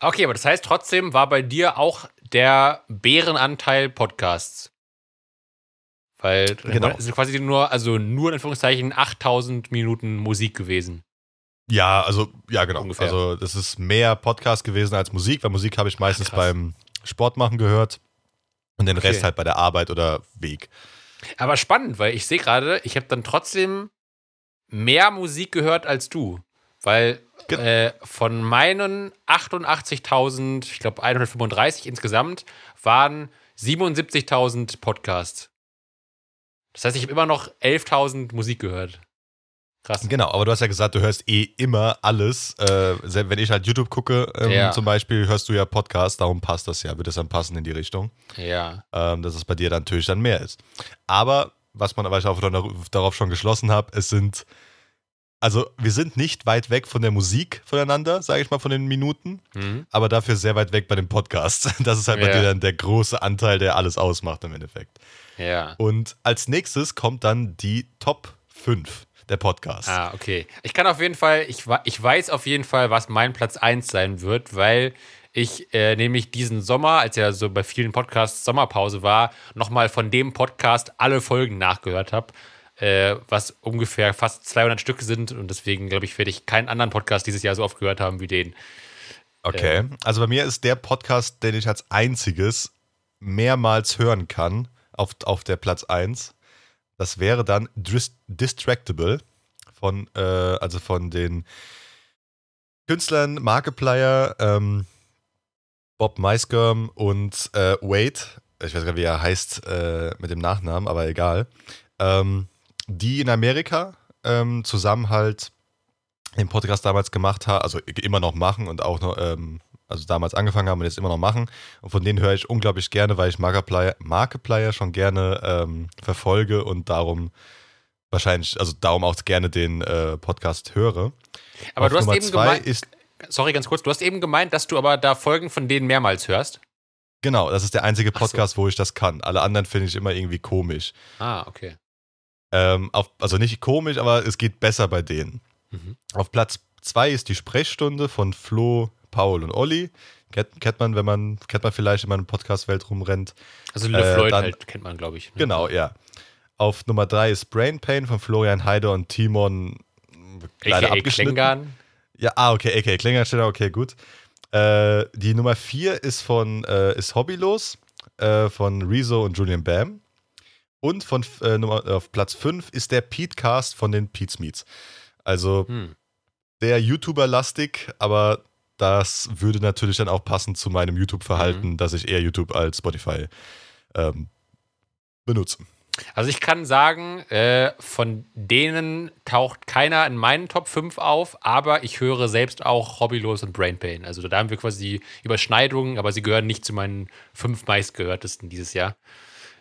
Okay, aber das heißt trotzdem war bei dir auch der Bärenanteil Podcasts. Weil Genau. es sind quasi nur, also nur in Anführungszeichen 8000 Minuten Musik gewesen. Ja, also, ja, genau. Ungefähr. Also, das ist mehr Podcast gewesen als Musik, weil Musik habe ich meistens krass. beim Sport machen gehört und den Okay. Rest halt bei der Arbeit oder Weg. Aber spannend, weil ich sehe gerade, ich habe dann trotzdem mehr Musik gehört als du. Weil äh, von meinen 88.000, ich glaube 135 insgesamt, waren 77.000 Podcasts. Das heißt, ich habe immer noch 11.000 Musik gehört. Krass. Genau, aber du hast ja gesagt, du hörst eh immer alles. Äh, selbst wenn ich halt YouTube gucke, ähm, Ja. zum Beispiel, hörst du ja Podcast, darum passt das ja, wird es dann passen in die Richtung. Ja. ähm, dass es bei dir dann natürlich dann mehr ist. Aber was man aber ich auch dar- darauf schon geschlossen habe, es sind, also wir sind nicht weit weg von der Musik voneinander, sage ich mal, von den Minuten, Mhm. aber dafür sehr weit weg bei dem Podcast. Das ist halt bei Ja. dir dann der große Anteil, der alles ausmacht im Endeffekt. Ja. Und als nächstes kommt dann die Top 5 der Podcast. Ah, okay. Ich kann auf jeden Fall, ich, ich weiß auf jeden Fall, was mein Platz 1 sein wird, weil ich äh, nämlich diesen Sommer, als ja so bei vielen Podcasts Sommerpause war, nochmal von dem Podcast alle Folgen nachgehört habe, äh, was ungefähr fast 200 Stück sind und deswegen, glaube ich, werde ich keinen anderen Podcast dieses Jahr so oft gehört haben wie den. Okay. Also bei mir ist der Podcast, den ich als einziges mehrmals hören kann, auf, auf der Platz 1. Das wäre dann Dis Distractable von, äh, also von den Künstlern Markiplier, ähm, Bob Maisgirm und äh, Wade. Ich weiß gar nicht, wie er heißt äh, mit dem Nachnamen, aber egal. Ähm, die in Amerika ähm, zusammen halt den Podcast damals gemacht haben, also immer noch machen und auch noch, ähm, also damals angefangen haben und jetzt immer noch machen. Und von denen höre ich unglaublich gerne, weil ich Markiplier, Markiplier schon gerne ähm, verfolge und darum wahrscheinlich, also darum auch gerne den äh, Podcast höre. Aber Auf du hast Nummer eben gemeint, sorry, ganz kurz, du hast eben gemeint, dass du aber da Folgen von denen mehrmals hörst. Genau, das ist der einzige Ach so. Podcast, wo ich das kann. Alle anderen finde ich immer irgendwie komisch. Ah, okay. Ähm, auf, also nicht komisch, aber es geht besser bei denen. Mhm. Auf Platz zwei ist die Sprechstunde von Flo Paul und Olli. Kennt, kennt man, wenn man, kennt man vielleicht, wenn man in der Podcast-Welt rumrennt. Also Le Äh, Floyd dann- halt, kennt man, glaube ich. ne? Genau, ja. Auf Nummer 3 ist Brain Pain von Florian Heider und Timon leider AKA abgeschnitten. Klängern. Ja, ah, okay, okay, Klingersteller, okay, gut. Äh, die Nummer 4 ist von äh, ist Hobbylos äh, von Rezo und Julian Bam. Und von äh, Nummer, auf Platz 5 ist der Pete-Cast von den Pete's Meets. Also Hm. sehr YouTuber-lastig, aber das würde natürlich dann auch passen zu meinem YouTube-Verhalten, Mhm. dass ich eher YouTube als Spotify ähm, benutze. Also ich kann sagen, äh, von denen taucht keiner in meinen Top 5 auf, aber ich höre selbst auch Hobbylos und Brain Pain. Also da haben wir quasi Überschneidungen, aber sie gehören nicht zu meinen fünf meistgehörtesten dieses Jahr.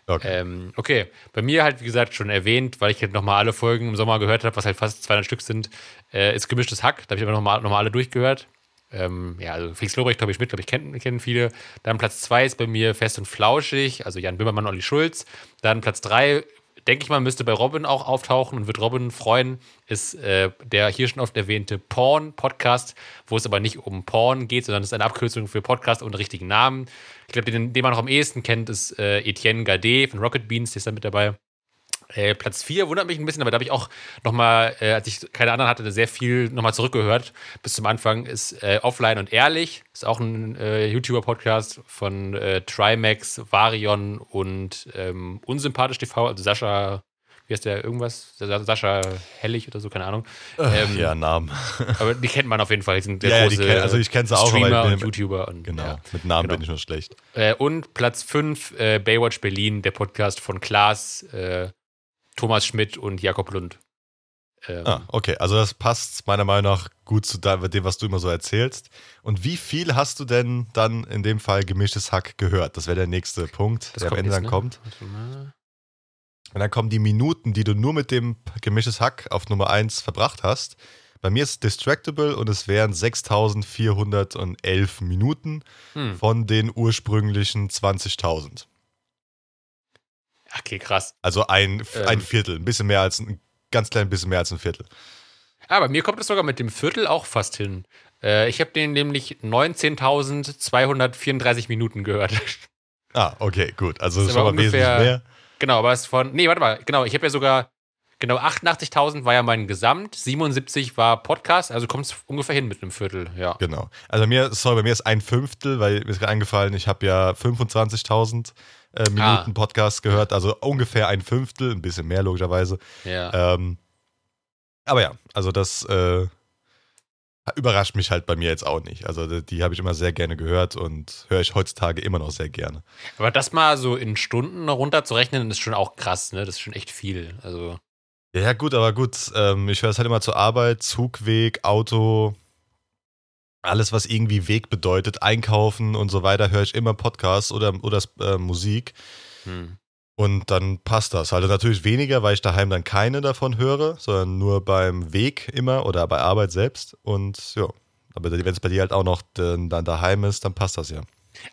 Okay. Ähm, okay, bei mir halt, wie gesagt, schon erwähnt, weil ich halt nochmal alle Folgen im Sommer gehört habe, was halt fast 200 Stück sind, äh, ist gemischtes Hack. Da habe ich aber nochmal noch mal alle durchgehört. Ähm, ja, also Felix Lobrecht, ich, mit, glaube ich, kennen, kennen viele. Dann Platz 2 ist bei mir Fest und Flauschig, also Jan Böhmermann, Olli Schulz. Dann Platz 3, denke ich mal, müsste bei Robin auch auftauchen und wird Robin freuen, ist äh, der hier schon oft erwähnte Porn-Podcast, wo es aber nicht um Porn geht, sondern es ist eine Abkürzung für Podcast ohne richtigen Namen. Ich glaube, den, den man noch am ehesten kennt, ist äh, Etienne Gade von Rocket Beans, der ist da mit dabei. Äh, Platz 4 wundert mich ein bisschen, aber da habe ich auch nochmal, äh, als ich keine anderen hatte, sehr viel nochmal zurückgehört. Bis zum Anfang ist äh, Offline und Ehrlich, ist auch ein äh, YouTuber-Podcast von äh, Trimax, Varion und ähm, Unsympathisch TV, also Sascha, wie heißt der, irgendwas? Sa- Sascha Hellig oder so, keine Ahnung. Ähm, ja, Namen. Aber die kennt man auf jeden Fall, die sind der Ja, ja, die große kenn- also ich kenn sie auch, Streamer bin und YouTuber. Und, Genau, ja. mit Namen genau. bin ich nur schlecht. Äh, und Platz 5, äh, Baywatch Berlin, der Podcast von Klaas, äh, Thomas Schmidt und Jakob Lund. Ähm, Ah, okay. Also das passt meiner Meinung nach gut zu de- dem, was du immer so erzählst. Und wie viel hast du denn dann in dem Fall gemischtes Hack gehört? Das wäre der nächste Punkt, das der am kommt Ende jetzt, dann ne? kommt. Und dann kommen die Minuten, die du nur mit dem gemischtes Hack auf Nummer 1 verbracht hast. Bei mir ist es Distractable und es wären 6411 Minuten Hm. von den ursprünglichen 20.000. Okay, krass. Also ein, Ähm. ein Viertel, ein bisschen mehr als ein ganz klein bisschen mehr als ein Viertel. Aber mir kommt es sogar mit dem Viertel auch fast hin. Äh, ich habe den nämlich 19.234 Minuten gehört. Ah, okay, gut. Also das ist schon mal wesentlich ungefähr- mehr. genau, aber es ist von. Nee, warte mal. Genau, ich habe ja sogar. Genau, 88.000 war ja mein Gesamt, 77 war Podcast, also kommt es ungefähr hin mit einem Viertel, ja. Genau. Also bei mir, sorry, bei mir ist ein Fünftel, weil mir ist gerade eingefallen, ich habe ja 25.000 äh, Minuten Ah. Podcast gehört, also ungefähr ein Fünftel, ein bisschen mehr logischerweise. ja. Ähm, aber ja, also das äh, überrascht mich halt bei mir jetzt auch nicht. Also die, die habe ich immer sehr gerne gehört und höre ich heutzutage immer noch sehr gerne. Aber das mal so in Stunden runterzurechnen, ist schon auch krass, ne? Das ist schon echt viel. Also, Ja, gut, aber gut, ähm, ich höre es halt immer zur Arbeit, Zugweg, Auto, alles, was irgendwie Weg bedeutet, Einkaufen und so weiter, höre ich immer Podcasts oder, oder äh, Musik. hm. Und dann passt das. Also natürlich weniger, weil ich daheim dann keine davon höre, sondern nur beim Weg immer oder bei Arbeit selbst. Und ja, aber wenn es bei dir halt auch noch dann daheim ist, dann passt das ja.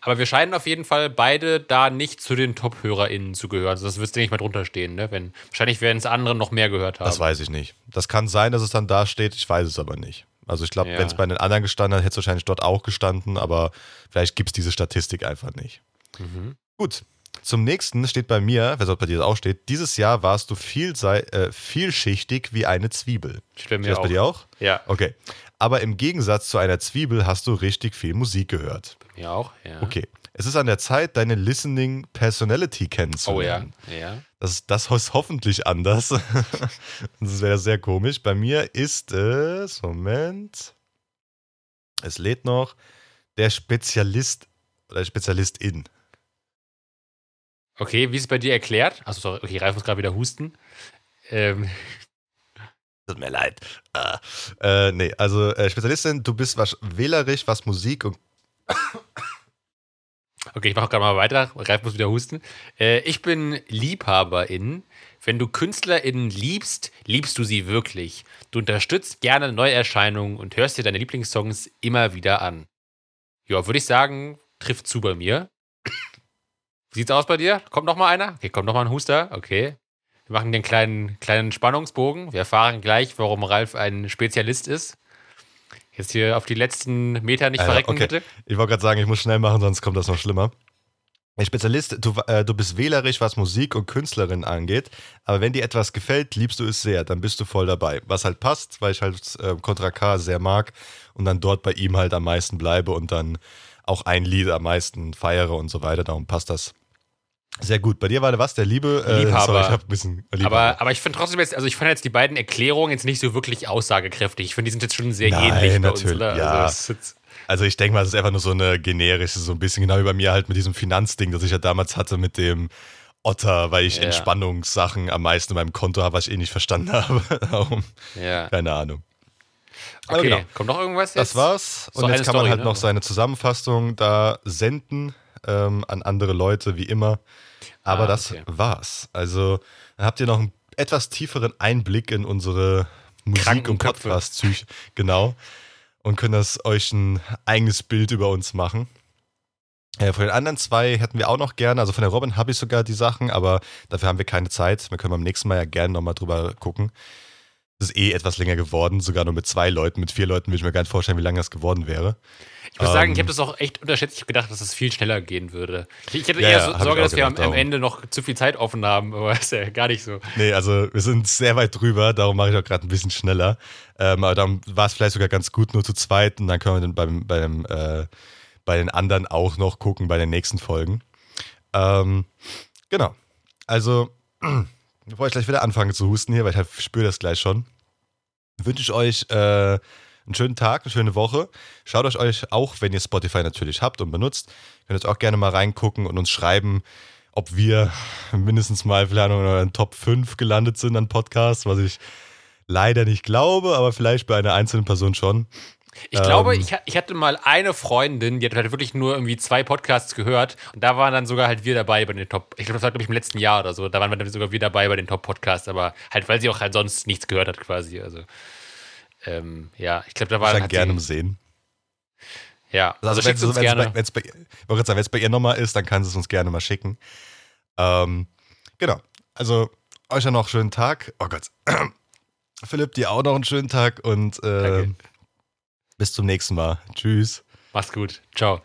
Aber wir scheinen auf jeden Fall beide da nicht zu den Top-HörerInnen zu gehören. Also das wirst du nicht mal drunter stehen, ne? Wenn, wahrscheinlich werden es andere noch mehr gehört haben. Das weiß ich nicht. Das kann sein, dass es dann da steht, ich weiß es aber nicht. Also ich glaube, Ja. wenn es bei den anderen gestanden hat, hätte es wahrscheinlich dort auch gestanden, aber vielleicht gibt es diese Statistik einfach nicht. Mhm. Gut. Zum nächsten steht bei mir, wer soll bei dir das auch steht, dieses Jahr warst du vielsei äh, vielschichtig wie eine Zwiebel. Steht bei mir Steht das auch. bei dir auch? Ja, Okay. Aber im Gegensatz zu einer Zwiebel hast du richtig viel Musik gehört. Mir auch. Ja. Okay. Es ist an der Zeit, deine Listening Personality Oh ja, kennenzulernen. ja. Das, das ist hoffentlich anders. Sonst wäre das sehr komisch. Bei mir ist es, Moment, es lädt noch, der Spezialist oder Spezialistin. Okay, wie ist es bei dir erklärt? Achso, sorry, okay, Ralf muss gerade wieder husten. Ähm, Tut mir leid. Ah. Äh, nee, also äh, Spezialistin, du bist was wählerisch, was Musik und okay, ich mache gerade mal weiter. Ralf muss wieder husten. Äh, ich bin Liebhaberin. Wenn du KünstlerInnen liebst, liebst du sie wirklich. Du unterstützt gerne Neuerscheinungen und hörst dir deine Lieblingssongs immer wieder an. Ja, würde ich sagen, trifft zu bei mir. Wie sieht's aus bei dir? Kommt noch mal einer? Okay, kommt noch mal ein Huster. Okay. Wir machen den kleinen, kleinen Spannungsbogen. Wir erfahren gleich, warum Ralf ein Spezialist ist. Jetzt hier auf die letzten Meter nicht Äh, verrecken, okay. bitte. Ich wollte gerade sagen, ich muss schnell machen, sonst kommt das noch schlimmer. Spezialist, du, äh, du bist wählerisch, was Musik und Künstlerin angeht, aber wenn dir etwas gefällt, liebst du es sehr, dann bist du voll dabei. Was halt passt, weil ich halt äh, Contra K sehr mag und dann dort bei ihm halt am meisten bleibe und dann auch ein Lied am meisten feiere und so weiter, darum passt das sehr gut. Bei dir war der was? Der Liebe? Äh, Liebhaber. Sorry, ich hab ein bisschen Liebhaber. Aber, aber ich finde trotzdem jetzt, also ich fand jetzt die beiden Erklärungen jetzt nicht so wirklich aussagekräftig. Ich finde, die sind jetzt schon sehr Nein, ähnlich bei uns, natürlich, oder? ja. Also, Also ich denke mal, es ist einfach nur so eine generische, so ein bisschen genau wie bei mir halt mit diesem Finanzding, das ich ja damals hatte mit dem Otter, weil ich Ja. Entspannungssachen am meisten in meinem Konto habe, was ich eh nicht verstanden habe. Ja. keine Ahnung. Okay, genau. kommt noch irgendwas Das jetzt? war's. So Und eine jetzt kann man Story, halt ne? noch seine Zusammenfassung da senden ähm, an andere Leute, wie immer. Aber Ah, das okay. war's. Also dann habt ihr noch einen etwas tieferen Einblick in unsere Musik- und. Podcast-Psyche. Genau. Und könnt das euch ein eigenes Bild über uns machen. Äh, von den anderen zwei hätten wir auch noch gerne, also von der Robin habe ich sogar die Sachen, aber dafür haben wir keine Zeit. Wir können beim nächsten Mal ja gerne nochmal drüber gucken. Es ist eh etwas länger geworden, sogar nur mit zwei Leuten. Mit vier Leuten will ich mir gar nicht vorstellen, wie lange das geworden wäre. Ich muss sagen, ich Ähm, habe das auch echt unterschätzt. Ich habe gedacht, dass es viel schneller gehen würde. Ich, hatte Ja, eher so Sorge, dass wir am, gedacht, am. Ende noch zu viel Zeit offen haben, aber ist ja gar nicht so. Nee, also wir sind sehr weit drüber, darum mache ich auch gerade ein bisschen schneller. Ähm, aber dann war es vielleicht sogar ganz gut nur zu zweit und dann können wir dann beim, beim, äh, bei den anderen auch noch gucken bei den nächsten Folgen. Ähm, genau. Also, bevor ich gleich wieder anfange zu husten hier, weil ich halt spüre das gleich schon, wünsche ich euch äh, einen schönen Tag, eine schöne Woche. Schaut euch euch auch, wenn ihr Spotify natürlich habt und benutzt, könnt ihr auch gerne mal reingucken und uns schreiben, ob wir mindestens mal in euren Top 5 gelandet sind an Podcasts, was ich leider nicht glaube, aber vielleicht bei einer einzelnen Person schon. Ich glaube, Ähm. ich, ha- ich hatte mal eine Freundin, die hat halt wirklich nur irgendwie zwei Podcasts gehört und da waren dann sogar halt wir dabei bei den Top. Ich glaube, das war, glaube ich, im letzten Jahr oder so. Da waren wir dann sogar wir dabei bei den Top-Podcasts, aber halt, weil sie auch halt sonst nichts gehört hat quasi. Also, ähm, ja, ich glaube, da war Ich gerne sie, sehen. Ja, also, Also, wenn es gerne. bei, wenn's bei, ich bei ihr nochmal ist, dann kann sie es uns gerne mal schicken. Ähm, genau. Also, euch dann noch einen schönen Tag. Oh Gott. Philipp, dir auch noch einen schönen Tag und äh, Danke. Bis zum nächsten Mal. Tschüss. Mach's gut. Ciao.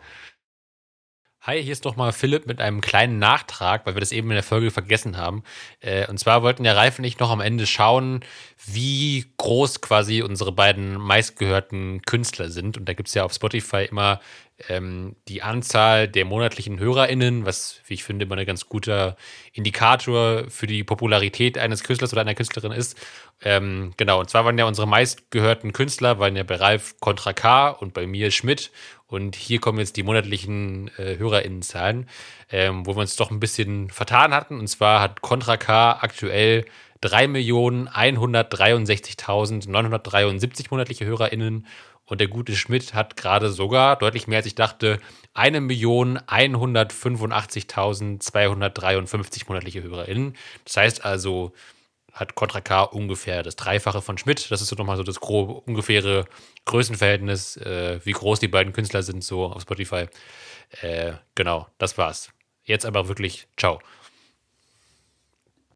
Hi, hier ist nochmal Philipp mit einem kleinen Nachtrag, weil wir das eben in der Folge vergessen haben. Äh, und zwar wollten der Ralf und ich noch am Ende schauen, wie groß quasi unsere beiden meistgehörten Künstler sind. Und da gibt es ja auf Spotify immer ähm, die Anzahl der monatlichen HörerInnen, was, wie ich finde, immer ein ganz guter Indikator für die Popularität eines Künstlers oder einer Künstlerin ist. Ähm, genau, und zwar waren ja unsere meistgehörten Künstler, waren ja bei Ralf Contra K und bei mir Schmidt. Und hier kommen jetzt die monatlichen äh, HörerInnenzahlen, ähm, wo wir uns doch ein bisschen vertan hatten. Und zwar hat Contra K aktuell 3.163.973 monatliche HörerInnen und der gute Schmidt hat gerade sogar, deutlich mehr als ich dachte, 1.185.253 monatliche HörerInnen. Das heißt also, hat Contra K ungefähr das Dreifache von Schmidt. Das ist so nochmal so das grobe, ungefähre Größenverhältnis, äh, wie groß die beiden Künstler sind, so auf Spotify. Äh, genau, das war's. Jetzt aber wirklich, ciao.